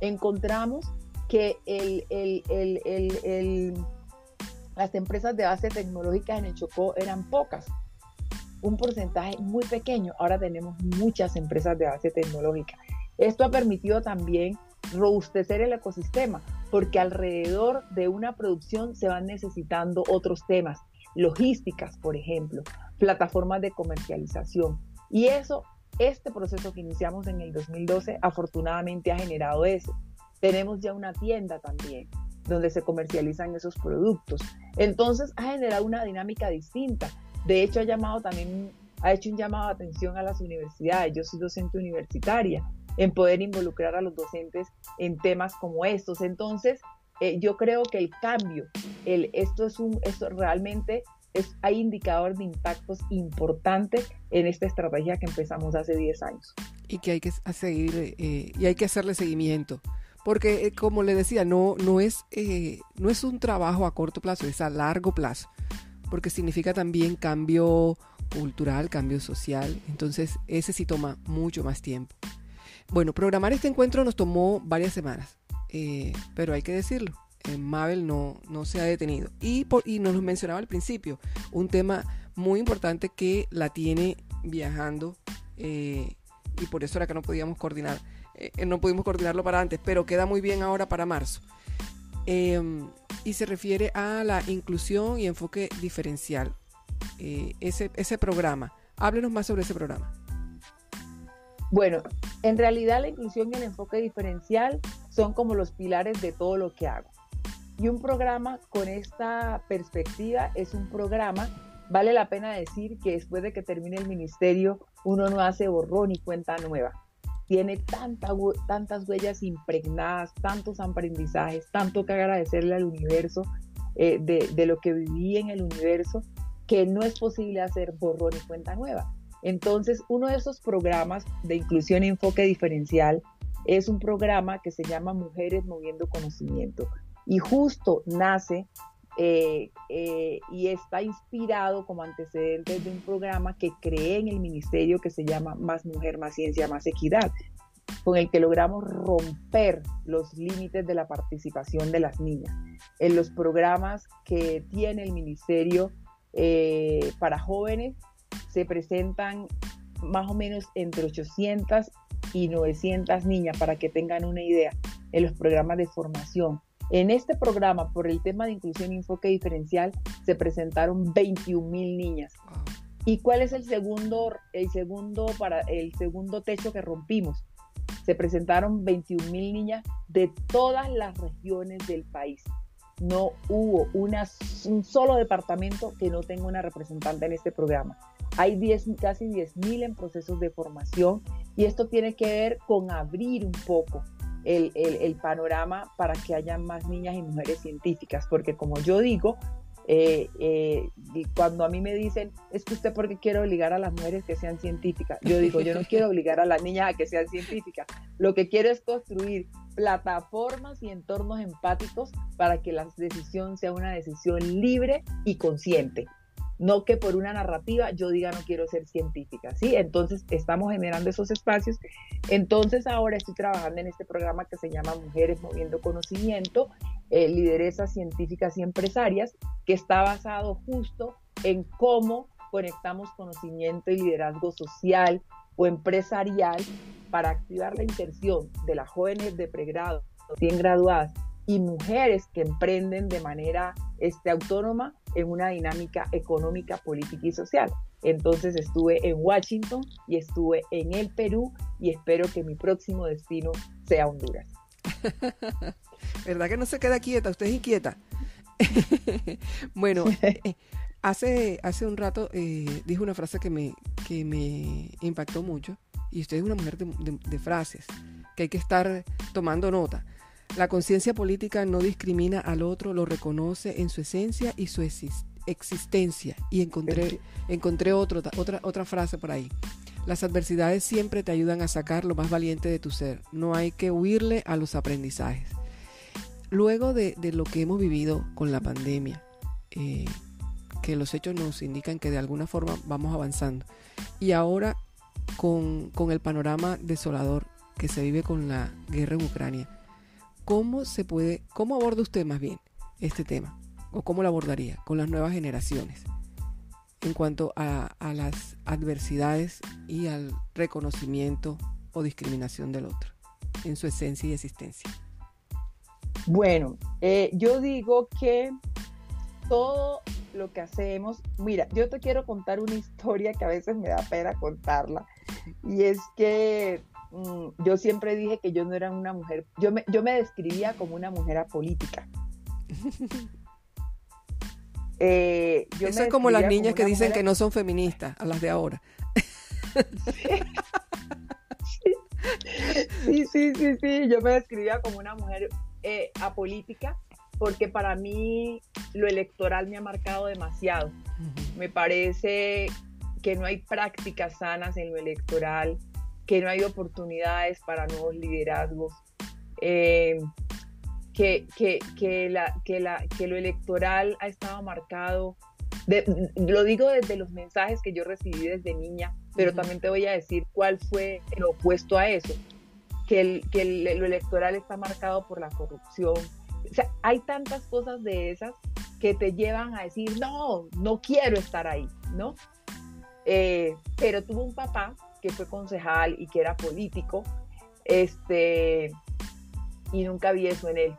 encontramos que las empresas de base tecnológica en el Chocó eran pocas, un porcentaje muy pequeño. Ahora tenemos muchas empresas de base tecnológica. Esto ha permitido también robustecer el ecosistema, porque alrededor de una producción se van necesitando otros temas logísticas, por ejemplo, plataformas de comercialización. Y eso, este proceso que iniciamos en el 2012, afortunadamente ha generado eso. Tenemos ya una tienda también donde se comercializan esos productos. Entonces ha generado una dinámica distinta. De hecho, ha llamado también, ha hecho un llamado de atención a las universidades. Yo soy docente universitaria, en poder involucrar a los docentes en temas como estos. Entonces, eh, yo creo que el cambio, el, esto es un, esto realmente es, hay indicador de impactos importantes en esta estrategia que empezamos hace 10 años. Y que hay que seguir eh, y hay que hacerle seguimiento. Porque, eh, como le decía, no, no, es, no es un trabajo a corto plazo, es a largo plazo. Porque significa también cambio cultural, cambio social. Entonces, ese sí toma mucho más tiempo. Bueno, programar este encuentro nos tomó varias semanas. Eh, pero hay que decirlo, Mabel no, no se ha detenido. Y, por, y nos lo mencionaba al principio, un tema muy importante que la tiene viajando eh, y por eso era que no podíamos coordinar, eh, no pudimos coordinarlo para antes, pero queda muy bien ahora para marzo. Em, y se refiere a la inclusión y enfoque diferencial. ese, ese programa. Háblenos más sobre ese programa. Bueno, en realidad la inclusión y el enfoque diferencial son como los pilares de todo lo que hago. Y un programa con esta perspectiva es un programa, vale la pena decir que después de que termine el ministerio, uno no hace borrón y cuenta nueva. Tiene tantas huellas impregnadas, tantos aprendizajes, tanto que agradecerle al universo eh, de, de lo que viví en el universo, que no es posible hacer borrón y cuenta nueva. Entonces, uno de esos programas de inclusión y enfoque diferencial es un programa que se llama Mujeres Moviendo Conocimiento. Y justo nace eh, eh, y está inspirado como antecedente de un programa que creé en el ministerio que se llama Más Mujer, Más Ciencia, Más Equidad. con el que logramos romper los límites de la participación de las niñas. En los programas que tiene el Ministerio eh, para jóvenes se presentan más o menos entre 800 y 900 niñas, para que tengan una idea, en los programas de formación. En este programa, por el tema de inclusión y enfoque diferencial, se presentaron 21 mil niñas. ¿Y cuál es el segundo, el segundo, para, el segundo techo que rompimos? Se presentaron 21 mil niñas de todas las regiones del país. No hubo una, un solo departamento que no tenga una representante en este programa. Hay 10, casi 10 mil en procesos de formación y esto tiene que ver con abrir un poco el, el, panorama para que haya más niñas y mujeres científicas, porque como yo digo, eh, eh, cuando a mí me dicen, es que usted porque quiere obligar a las mujeres que sean científicas, yo digo, yo no quiero obligar a las niñas a que sean científicas, lo que quiero es construir plataformas y entornos empáticos para que la decisión sea una decisión libre y consciente no que por una narrativa yo diga no quiero ser científica, ¿sí? Entonces estamos generando esos espacios. Entonces ahora estoy trabajando en este programa que se llama Mujeres Moviendo Conocimiento, eh, Lideresas Científicas y Empresarias, que está basado justo en cómo conectamos conocimiento y liderazgo social o empresarial para activar la inserción de las jóvenes de pregrado, bien graduadas y mujeres que emprenden de manera este, autónoma en una dinámica económica, política y social. Entonces estuve en Washington y estuve en el Perú y espero que mi próximo destino sea Honduras. <laughs> ¿Verdad que no se queda quieta? Usted es inquieta. <laughs> bueno, <laughs> eh, hace, hace un rato eh, dijo una frase que me, que me impactó mucho y usted es una mujer de frases, que hay que estar tomando nota. La conciencia política no discrimina al otro, lo reconoce en su esencia y su existencia. Y encontré, encontré otra, otra frase por ahí. Las adversidades siempre te ayudan a sacar lo más valiente de tu ser. No hay que huirle a los aprendizajes. Luego de, lo que hemos vivido con la pandemia, eh, que los hechos nos indican que de alguna forma vamos avanzando, y ahora con, con el panorama desolador que se vive con la guerra en Ucrania, ¿Cómo se puede, cómo aborda usted más bien este tema? ¿O cómo lo abordaría con las nuevas generaciones en cuanto a, las adversidades y al reconocimiento o discriminación del otro en su esencia y existencia? Bueno, eh, yo digo que todo lo que hacemos, mira, yo te quiero contar una historia que a veces me da pena contarla, y es que Mm, yo siempre dije que yo no era una mujer, yo me, yo me describía como una mujer apolítica. <laughs> Eh, Eso es como las niñas que dicen que no son feministas, a las de ahora. <laughs> Sí. sí, sí, sí, yo me describía como una mujer eh, apolítica porque para mí lo electoral me ha marcado demasiado. Me parece que no hay prácticas sanas en lo electoral, que no hay oportunidades para nuevos liderazgos, eh, que, que, la, que, la, que lo electoral ha estado marcado, lo digo desde los mensajes que yo recibí desde niña, pero también te voy a decir cuál fue el opuesto a eso, que, el, que lo electoral está marcado por la corrupción. O sea, hay tantas cosas de esas que te llevan a decir, no, no quiero estar ahí, ¿no? Eh, pero tuvo un papá que fue concejal y que era político, este, y nunca vi eso en él.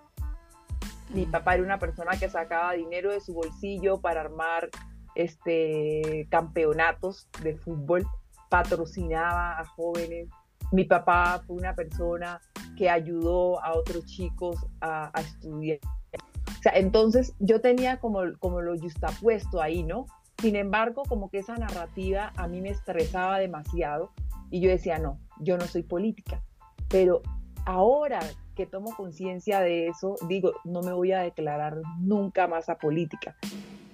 Mi mm. papá era una persona que sacaba dinero de su bolsillo para armar este, campeonatos de fútbol, patrocinaba a jóvenes. Mi papá fue una persona que ayudó a otros chicos a, estudiar. O sea, entonces yo tenía como, como lo justapuesto ahí, ¿no? Sin embargo, como que esa narrativa a mí me estresaba demasiado y yo decía, no, yo no soy política. Pero ahora que tomo conciencia de eso, digo, no me voy a declarar nunca más a política.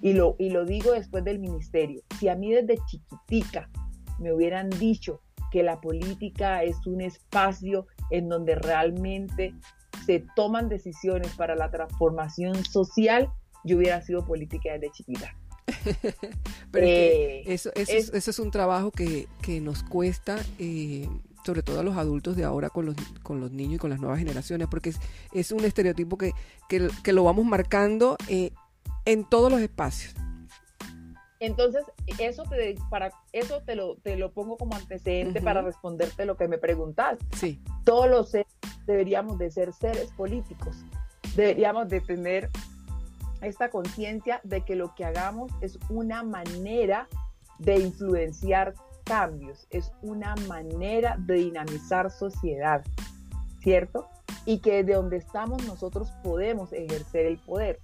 Y lo, y lo digo después del ministerio. Si a mí desde chiquitica me hubieran dicho que la política es un espacio en donde realmente se toman decisiones para la transformación social, yo hubiera sido política desde chiquita. Pero eh, eso, eso, es, un trabajo que, nos cuesta eh, sobre todo a los adultos de ahora con los, con los niños y con las nuevas generaciones, porque es, un estereotipo que, que, lo vamos marcando eh, en todos los espacios. Entonces, eso te, para, eso te lo, te lo pongo como antecedente para responderte lo que me preguntas. Sí. Todos los seres deberíamos de ser seres políticos. Deberíamos de tener esta conciencia de que lo que hagamos es una manera de influenciar cambios, es una manera de dinamizar sociedad, ¿cierto? Y que de donde estamos nosotros podemos ejercer el poder.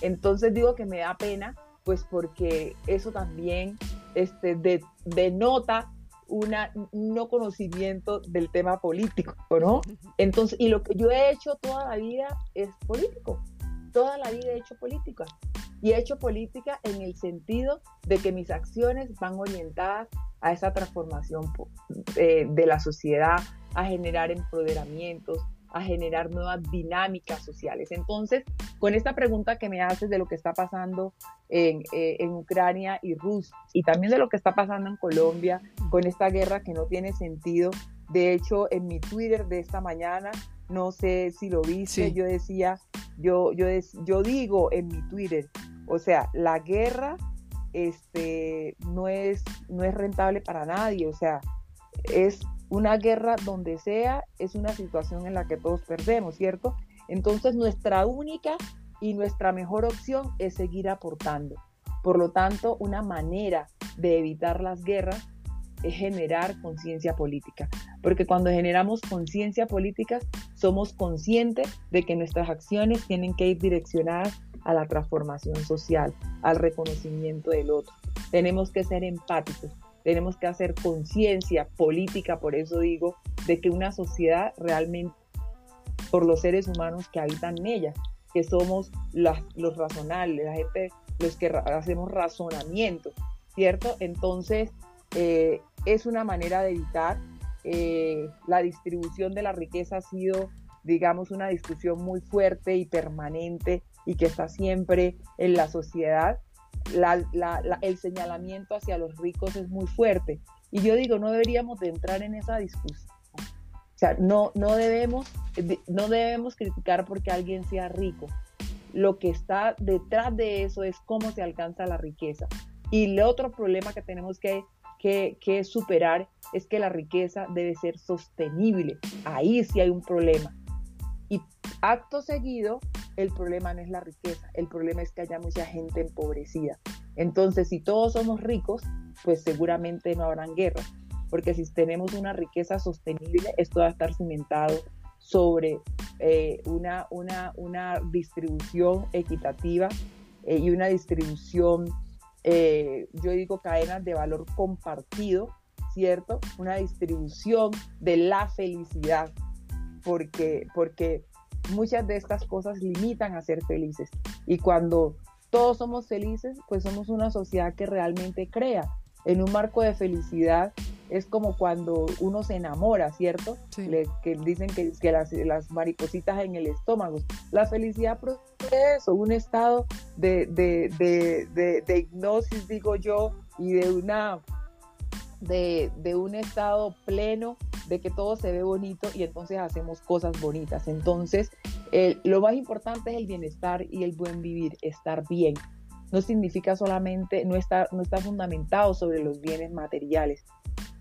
Entonces digo que me da pena, pues porque eso también este, denota una, un no conocimiento del tema político, ¿no? Entonces, y lo que yo he hecho toda la vida es político. Toda la vida he hecho política. Y he hecho política en el sentido de que mis acciones van orientadas a esa transformación eh, de la sociedad, a generar empoderamientos, a generar nuevas dinámicas sociales. Entonces, con esta pregunta que me haces de lo que está pasando eh, en, Ucrania y Rusia, y también de lo que está pasando en Colombia, con esta guerra que no tiene sentido, de hecho, en mi Twitter de esta mañana, no sé si lo viste, yo decía, yo, yo, yo digo en mi Twitter, o sea, la guerra este, no, es, no es rentable para nadie, o sea, es una guerra donde sea, es una situación en la que todos perdemos, ¿cierto? Entonces nuestra única y nuestra mejor opción es seguir aportando. Por lo tanto, una manera de evitar las guerras es generar conciencia política, porque cuando generamos conciencia política somos conscientes de que nuestras acciones tienen que ir direccionadas a la transformación social, al reconocimiento del otro. Tenemos que ser empáticos, tenemos que hacer conciencia política, por eso digo, de que una sociedad realmente, por los seres humanos que habitan en ella, que somos los razonables, la gente, los que hacemos razonamiento, ¿cierto? Entonces, eh, es una manera de evitar. Eh, la distribución de la riqueza ha sido, digamos, una discusión muy fuerte y permanente y que está siempre en la sociedad. el señalamiento hacia los ricos es muy fuerte. Y yo digo, no deberíamos de entrar en esa discusión. O sea, no, no, debemos, no debemos criticar porque alguien sea rico. Lo que está detrás de eso es cómo se alcanza la riqueza. Y el otro problema que tenemos que que, superar es que la riqueza debe ser sostenible. Ahí sí hay un problema. Y acto seguido, el problema no es la riqueza, el problema es que haya mucha gente empobrecida. Entonces, si todos somos ricos, pues seguramente no habrán guerras, porque si tenemos una riqueza sostenible, esto va a estar cimentado sobre eh, una, una, una, distribución equitativa eh, y una distribución eh, yo digo cadenas de valor compartido, ¿cierto? Una distribución de la felicidad, porque, porque muchas de estas cosas limitan a ser felices. Y cuando todos somos felices, pues somos una sociedad que realmente crea en un marco de felicidad es como cuando uno se enamora, ¿cierto? que dicen que, que las, las, maripositas en el estómago. La felicidad procede eso, un estado de, de, hipnosis, digo yo, y de una de, un estado pleno de que todo se ve bonito y entonces hacemos cosas bonitas. Entonces, lo más importante es el bienestar y el buen vivir, estar bien. No significa solamente, no está, no está fundamentado sobre los bienes materiales,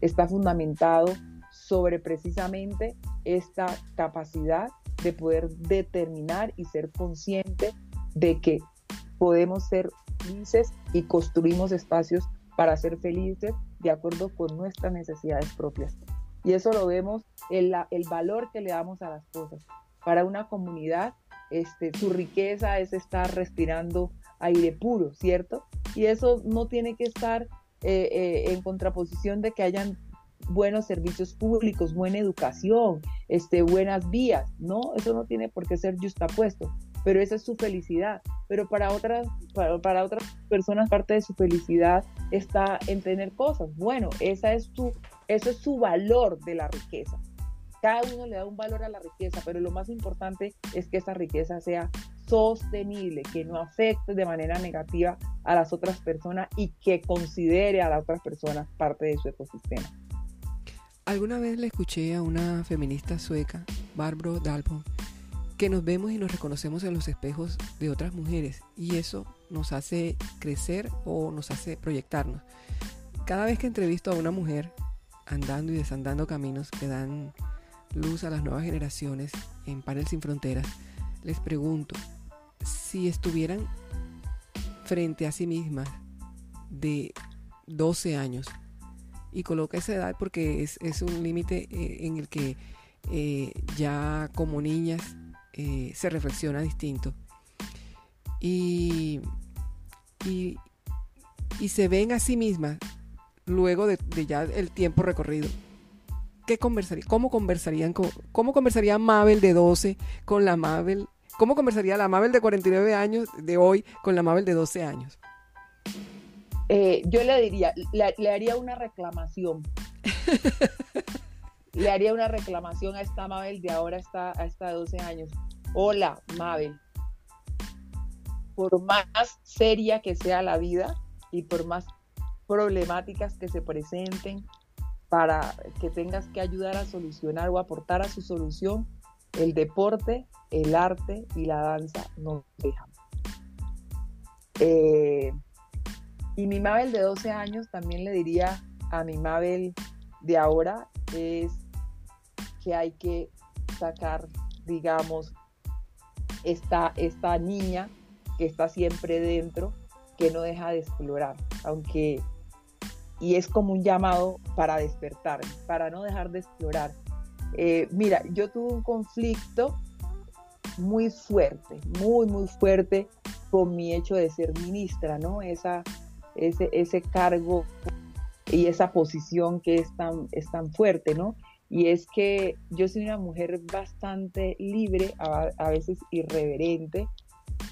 está fundamentado sobre precisamente esta capacidad de poder determinar y ser consciente de que podemos ser felices y construimos espacios para ser felices de acuerdo con nuestras necesidades propias. Y eso lo vemos en el valor que le damos a las cosas. Para una comunidad, este, su riqueza es estar respirando aire puro, ¿cierto? Y eso no tiene que estar eh, eh, en contraposición de que hayan buenos servicios públicos, buena educación, este, buenas vías, ¿no? Eso no tiene por qué ser justapuesto, pero esa es su felicidad. Pero para otras, para, otras personas parte de su felicidad está en tener cosas. Bueno, esa es tu, eso es su valor de la riqueza. Cada uno le da un valor a la riqueza, pero lo más importante es que esa riqueza sea sostenible, que no afecte de manera negativa a las otras personas y que considere a las otras personas parte de su ecosistema. Alguna vez le escuché a una feminista sueca, Barbro Dalbom, que nos vemos y nos reconocemos en los espejos de otras mujeres y eso nos hace crecer o nos hace proyectarnos. Cada vez que entrevisto a una mujer andando y desandando caminos que dan luz a las nuevas generaciones en Panel Sin Fronteras, les pregunto si estuvieran frente a sí mismas de 12 años, y coloca esa edad porque es, un límite eh, en el que eh, ya como niñas eh, se reflexiona distinto. Y, y, se ven a sí mismas luego de, ya el tiempo recorrido. ¿Qué conversaría? ¿Cómo conversarían? Con, ¿Cómo conversaría Mabel de 12 con la Mabel? ¿Cómo conversaría la Mabel de 49 años de hoy con la Mabel de 12 años? Eh, yo le diría, le, haría una reclamación. <laughs> le haría una reclamación a esta Mabel de ahora está a esta 12 años. Hola, Mabel. Por más seria que sea la vida y por más problemáticas que se presenten para que tengas que ayudar a solucionar o aportar a su solución, el deporte, el arte y la danza no dejan. Eh, y mi Mabel de 12 años también le diría a mi Mabel de ahora es que hay que sacar, digamos, esta, esta niña que está siempre dentro, que no deja de explorar, aunque, y es como un llamado para despertar, para no dejar de explorar. Eh, mira, yo tuve un conflicto muy fuerte, muy, muy fuerte con mi hecho de ser ministra, ¿no? Esa, ese, ese cargo y esa posición que es tan, es tan fuerte, ¿no? Y es que yo soy una mujer bastante libre, a, veces irreverente,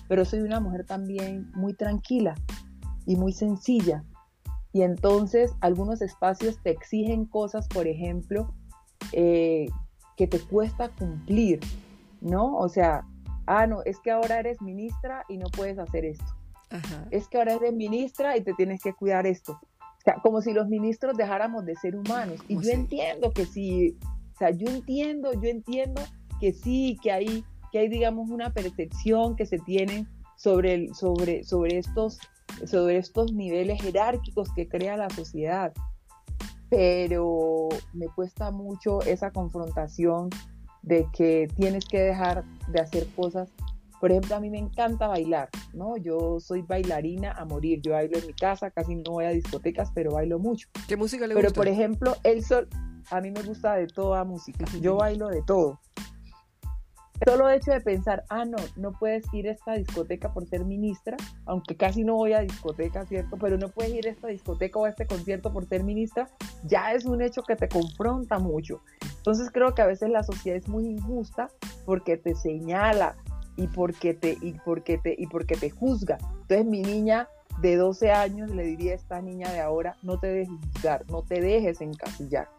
pero soy una mujer también muy tranquila y muy sencilla. Y entonces algunos espacios te exigen cosas, por ejemplo, eh, que te cuesta cumplir, ¿no? O sea, ah, no, es que ahora eres ministra y no puedes hacer esto es que ahora eres ministra y te tienes que cuidar esto. O sea, como si los ministros dejáramos de ser humanos. Y yo entiendo que sí, o sea, yo entiendo, yo entiendo que sí, que hay, que hay digamos, una percepción que se tiene sobre, el, sobre, sobre, estos, sobre estos niveles jerárquicos que crea la sociedad. Pero me cuesta mucho esa confrontación de que tienes que dejar de hacer cosas por ejemplo, a mí me encanta bailar, ¿no? Yo soy bailarina a morir. Yo bailo en mi casa, casi no voy a discotecas, pero bailo mucho. ¿Qué música le gusta? Pero, por ejemplo, el sol, a mí me gusta de toda música. Yo bailo de todo. Solo hecho de pensar, ah, no, no puedes ir a esta discoteca por ser ministra, aunque casi no voy a discoteca, ¿cierto? Pero no puedes ir a esta discoteca o a este concierto por ser ministra, ya es un hecho que te confronta mucho. Entonces creo que a veces la sociedad es muy injusta porque te señala, y porque te, y porque te, y porque te juzga. Entonces mi niña de 12 años le diría a esta niña de ahora, no te dejes juzgar, no te dejes encasillar.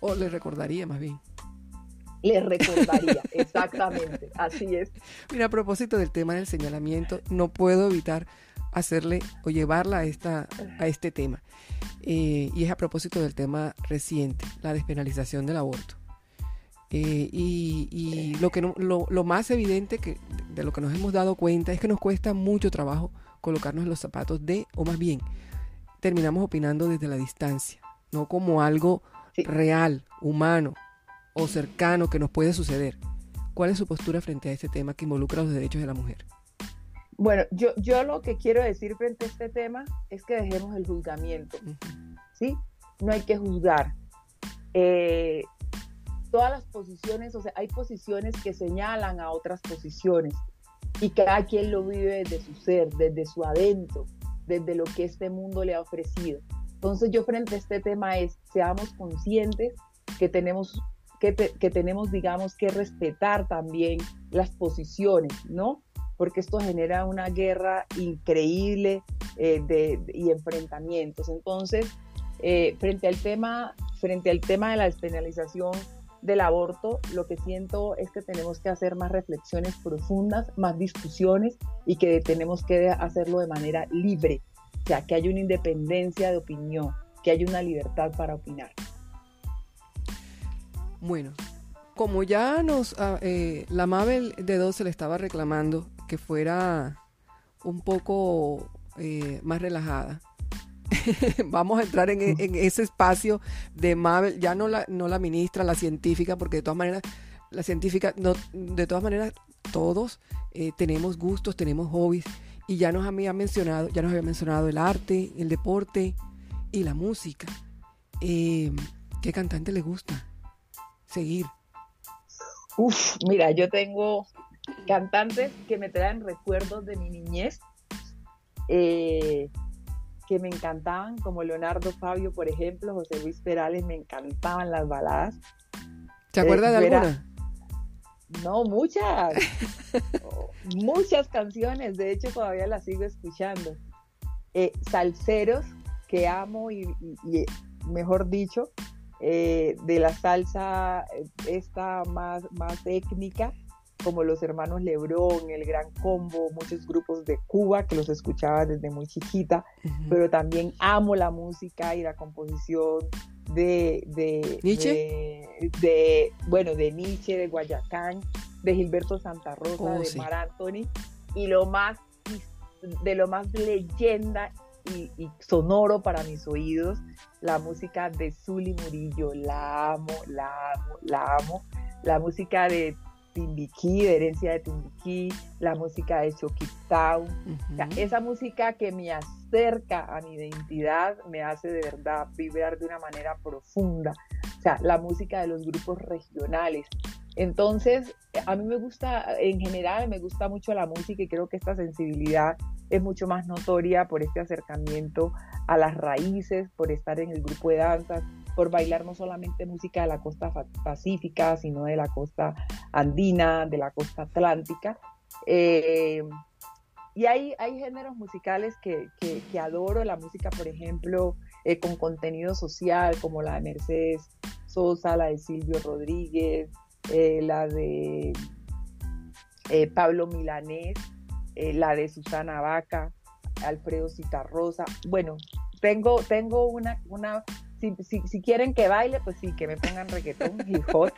O le recordaría más bien. Le recordaría, <laughs> exactamente, así es. Mira, a propósito del tema del señalamiento, no puedo evitar hacerle o llevarla a, esta, a este tema. Eh, y es a propósito del tema reciente, la despenalización del aborto. Eh, y, lo, que lo, más evidente que, de lo que nos hemos dado cuenta es que nos cuesta mucho trabajo colocarnos en los zapatos de, o más bien, terminamos opinando desde la distancia, no como algo real, humano o cercano que nos puede suceder. ¿Cuál es su postura frente a este tema que involucra los derechos de la mujer? Bueno, yo, yo lo que quiero decir frente a este tema es que dejemos el juzgamiento, ¿sí? No hay que juzgar. Eh, todas las posiciones, o sea, hay posiciones que señalan a otras posiciones y cada quien lo vive desde su ser, desde su adentro, desde lo que este mundo le ha ofrecido. Entonces yo frente a este tema es, seamos conscientes que tenemos, que, que tenemos, digamos, que respetar también las posiciones, ¿no? Porque esto genera una guerra increíble eh, de, y enfrentamientos. Entonces, eh, frente al tema, frente al tema de la despenalización, del aborto, lo que siento es que tenemos que hacer más reflexiones profundas, más discusiones y que tenemos que hacerlo de manera libre, o sea, que haya una independencia de opinión, que hay una libertad para opinar. Bueno, como ya nos, ah, eh, la Mabel de 12 le estaba reclamando que fuera un poco eh, más relajada, <laughs> vamos a entrar en, ese espacio de Mabel, ya no la, no la ministra, la científica, porque de todas maneras, la científica, no, de todas maneras, todos eh, tenemos gustos, tenemos hobbies, y ya nos había mencionado, ya nos había mencionado el arte, el deporte y la música. ¿Qué cantante le gusta seguir? Uf, mira, yo tengo cantantes que me traen recuerdos de mi niñez, eh, que me encantaban, como Leonardo Fabio, por ejemplo, José Luis Perales, me encantaban las baladas. ¿Te acuerdas de eh, alguna? No, muchas. <laughs> muchas canciones, de hecho todavía las sigo escuchando. Eh, salseros que amo y mejor dicho, eh, de la salsa eh, esta más, más étnica, como los hermanos Lebrón, el Gran Combo, muchos grupos de Cuba que los escuchaba desde muy chiquita, pero también amo la música y la composición de, de, ¿Nietzsche? de, bueno, de Nietzsche, de Guayacán, de Gilberto Santa Rosa, oh, de Mar Anthony, y lo más de lo más leyenda y, sonoro para mis oídos, la música de Zully Murillo, la amo, la amo, la amo, la música de Timbiquí, de herencia de Timbiquí, la música de Chucky esa música que me acerca a mi identidad, me hace de verdad vibrar de una manera profunda, o sea, la música de los grupos regionales. Entonces, a mí me gusta, en general, me gusta mucho la música y creo que esta sensibilidad es mucho más notoria por este acercamiento a las raíces, por estar en el grupo de danzas, por bailar no solamente música de la costa pacífica, sino de la costa andina, de la costa atlántica. Eh, y hay, hay géneros musicales que, adoro, la música, por ejemplo, eh, con contenido social, como la de Mercedes Sosa, la de Silvio Rodríguez, eh, la de Pablo Milanés, eh, la de Susana Vaca, Alfredo Citarrosa. Bueno, tengo, tengo una, una si, quieren que baile, pues sí, que me pongan reggaetón y <laughs> hot.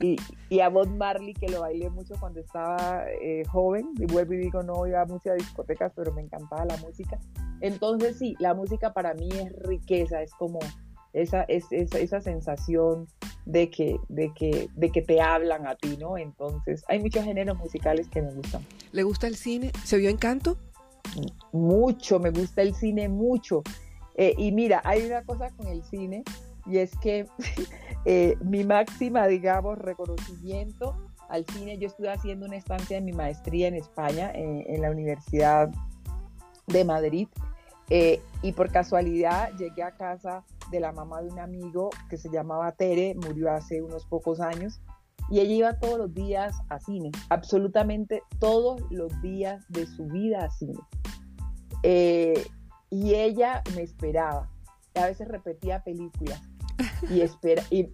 Y, a Bob Marley, que lo bailé mucho cuando estaba eh, joven, y vuelvo y digo, no iba a muchas discotecas, pero me encantaba la música. Entonces sí, la música para mí es riqueza, es como esa, es, esa sensación de que, de, que, de que te hablan a ti, ¿no? Entonces, hay muchos géneros musicales que me gustan. ¿Le gusta el cine? ¿Se vio Encanto? Mucho, me gusta el cine mucho. Eh, y mira, hay una cosa con el cine y es que <laughs> eh, mi máxima, digamos, reconocimiento al cine, yo estuve haciendo una estancia en mi maestría en España, en la Universidad de Madrid, eh, y por casualidad llegué a casa de la mamá de un amigo que se llamaba Tere, murió hace unos pocos años, y ella iba todos los días a cine, absolutamente todos los días de su vida a cine. Eh, y ella me esperaba, a veces repetía películas y, <laughs> espera, y,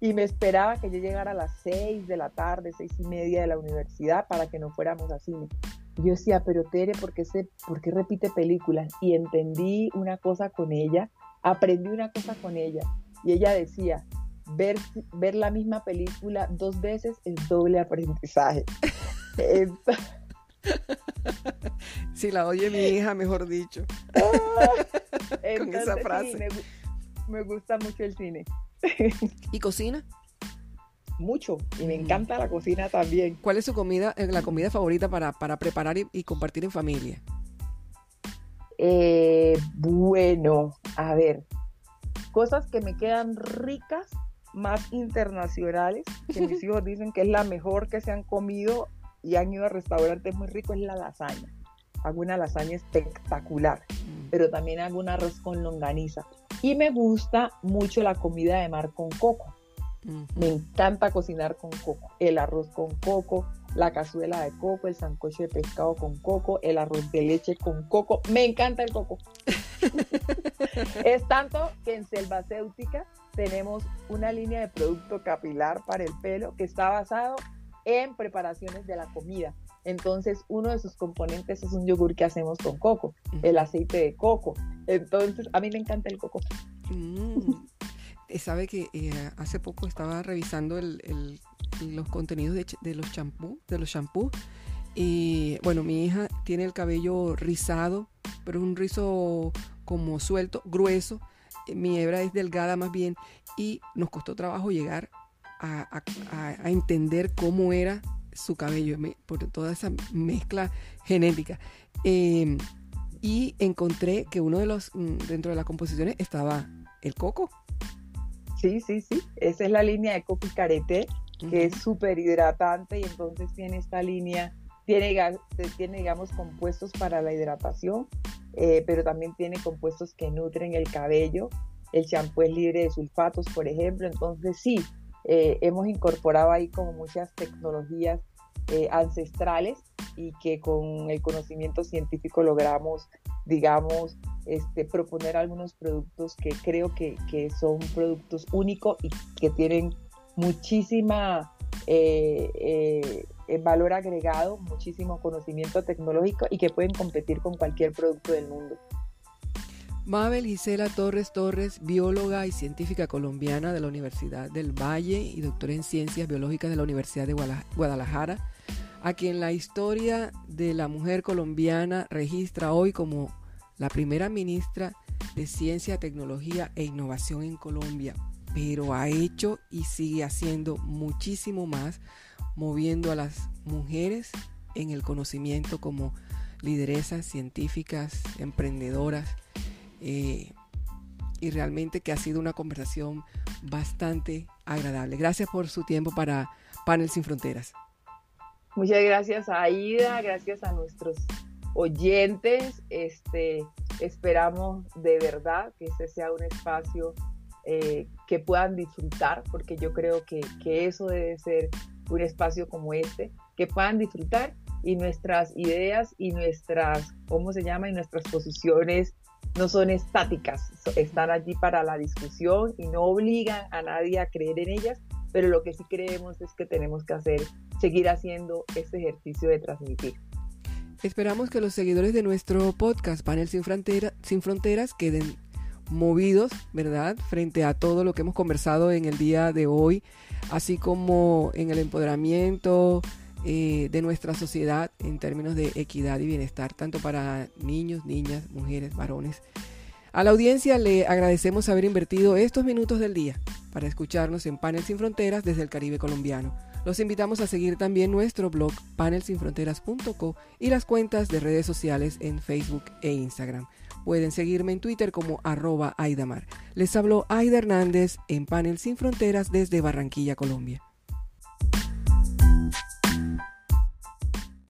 y, me esperaba que yo llegara a las seis de la tarde, seis y media de la universidad para que no fuéramos a cine. Yo decía, pero Tere, ¿por qué, se, ¿por qué repite películas? Y entendí una cosa con ella aprendí una cosa con ella y ella decía, ver, ver la misma película dos veces es doble aprendizaje. <laughs> si la oye mi hija, mejor dicho. con esa frase. me, gusta mucho el cine. ¿Y cocina? Mucho, y me mm. encanta la cocina también. ¿Cuál es su comida, eh, la comida favorita para, preparar y compartir en familia? Eh, bueno, a ver, cosas que me quedan ricas, más internacionales, que mis <laughs> hijos dicen que es la mejor que se han comido y han ido a restaurantes muy ricos, es la lasaña. Hago una lasaña espectacular, mm. pero también hago un arroz con longaniza. Y me gusta mucho la comida de mar con coco. Me encanta cocinar con coco, el arroz con coco, la cazuela de coco, el sancocho de pescado con coco, el arroz de leche con coco. Me encanta el coco. <laughs> es tanto que en Selvacéutica tenemos una línea de producto capilar para el pelo que está basado en preparaciones de la comida. Entonces, uno de sus componentes es un yogur que hacemos con coco, el aceite de coco, Entonces, a mí me encanta el coco. Mm. Eh, sabe que eh, hace poco estaba revisando los contenidos de, los champús, de los champús. Y bueno, mi hija tiene el cabello rizado, pero un rizo como suelto, grueso. Eh, mi hebra es delgada más bien. Y nos costó trabajo llegar a, entender cómo era su cabello por toda esa mezcla genética. Em, y encontré que uno de los, mm, dentro de las composiciones estaba el coco. Sí, sí, sí. Esa es la línea de coco y carete, que es súper hidratante y entonces tiene esta línea, tiene, tiene digamos, compuestos para la hidratación, eh, pero también tiene compuestos que nutren el cabello. El champú es libre de sulfatos, por ejemplo. Entonces, sí, eh, hemos incorporado ahí como muchas tecnologías eh, ancestrales y que con el conocimiento científico logramos, digamos, este, proponer algunos productos que creo que, son productos únicos y que tienen muchísima eh, valor agregado, muchísimo conocimiento tecnológico y que pueden competir con cualquier producto del mundo. Mabel Gisela Torres Torres, bióloga y científica colombiana de la Universidad del Valle y doctora en Ciencias Biológicas de la Universidad de Guadalajara, a quien la historia de la mujer colombiana registra hoy como la primera ministra de Ciencia, Tecnología e Innovación en Colombia, pero ha hecho y sigue haciendo muchísimo más, moviendo a las mujeres en el conocimiento como lideresas científicas, emprendedoras eh, y realmente que ha sido una conversación bastante agradable. Gracias por su tiempo para Panel Sin Fronteras. Muchas gracias a Aida, gracias a nuestros oyentes. Este, esperamos de verdad que este sea un espacio eh, que puedan disfrutar, porque yo creo que, que eso debe ser un espacio como este, que puedan disfrutar y nuestras ideas y nuestras, ¿cómo se llama? Y nuestras posiciones no son estáticas, están allí para la discusión y no obligan a nadie a creer en ellas, pero lo que sí creemos es que tenemos que hacer, seguir haciendo este ejercicio de transmitir. Esperamos que los seguidores de nuestro podcast Panel Sin, Sin Fronteras queden movidos, ¿verdad? Frente a todo lo que hemos conversado en el día de hoy, así como en el empoderamiento, eh, de nuestra sociedad en términos de equidad y bienestar, tanto para niños, niñas, mujeres, varones. A la audiencia le agradecemos haber invertido estos minutos del día para escucharnos en Panel Sin Fronteras desde el Caribe colombiano. Los invitamos a seguir también nuestro blog panelsinfronteras.co y las cuentas de redes sociales en Facebook e Instagram. Pueden seguirme en Twitter como arroba Aidamar. Les habló Aida Hernández en Panel Sin Fronteras desde Barranquilla, Colombia.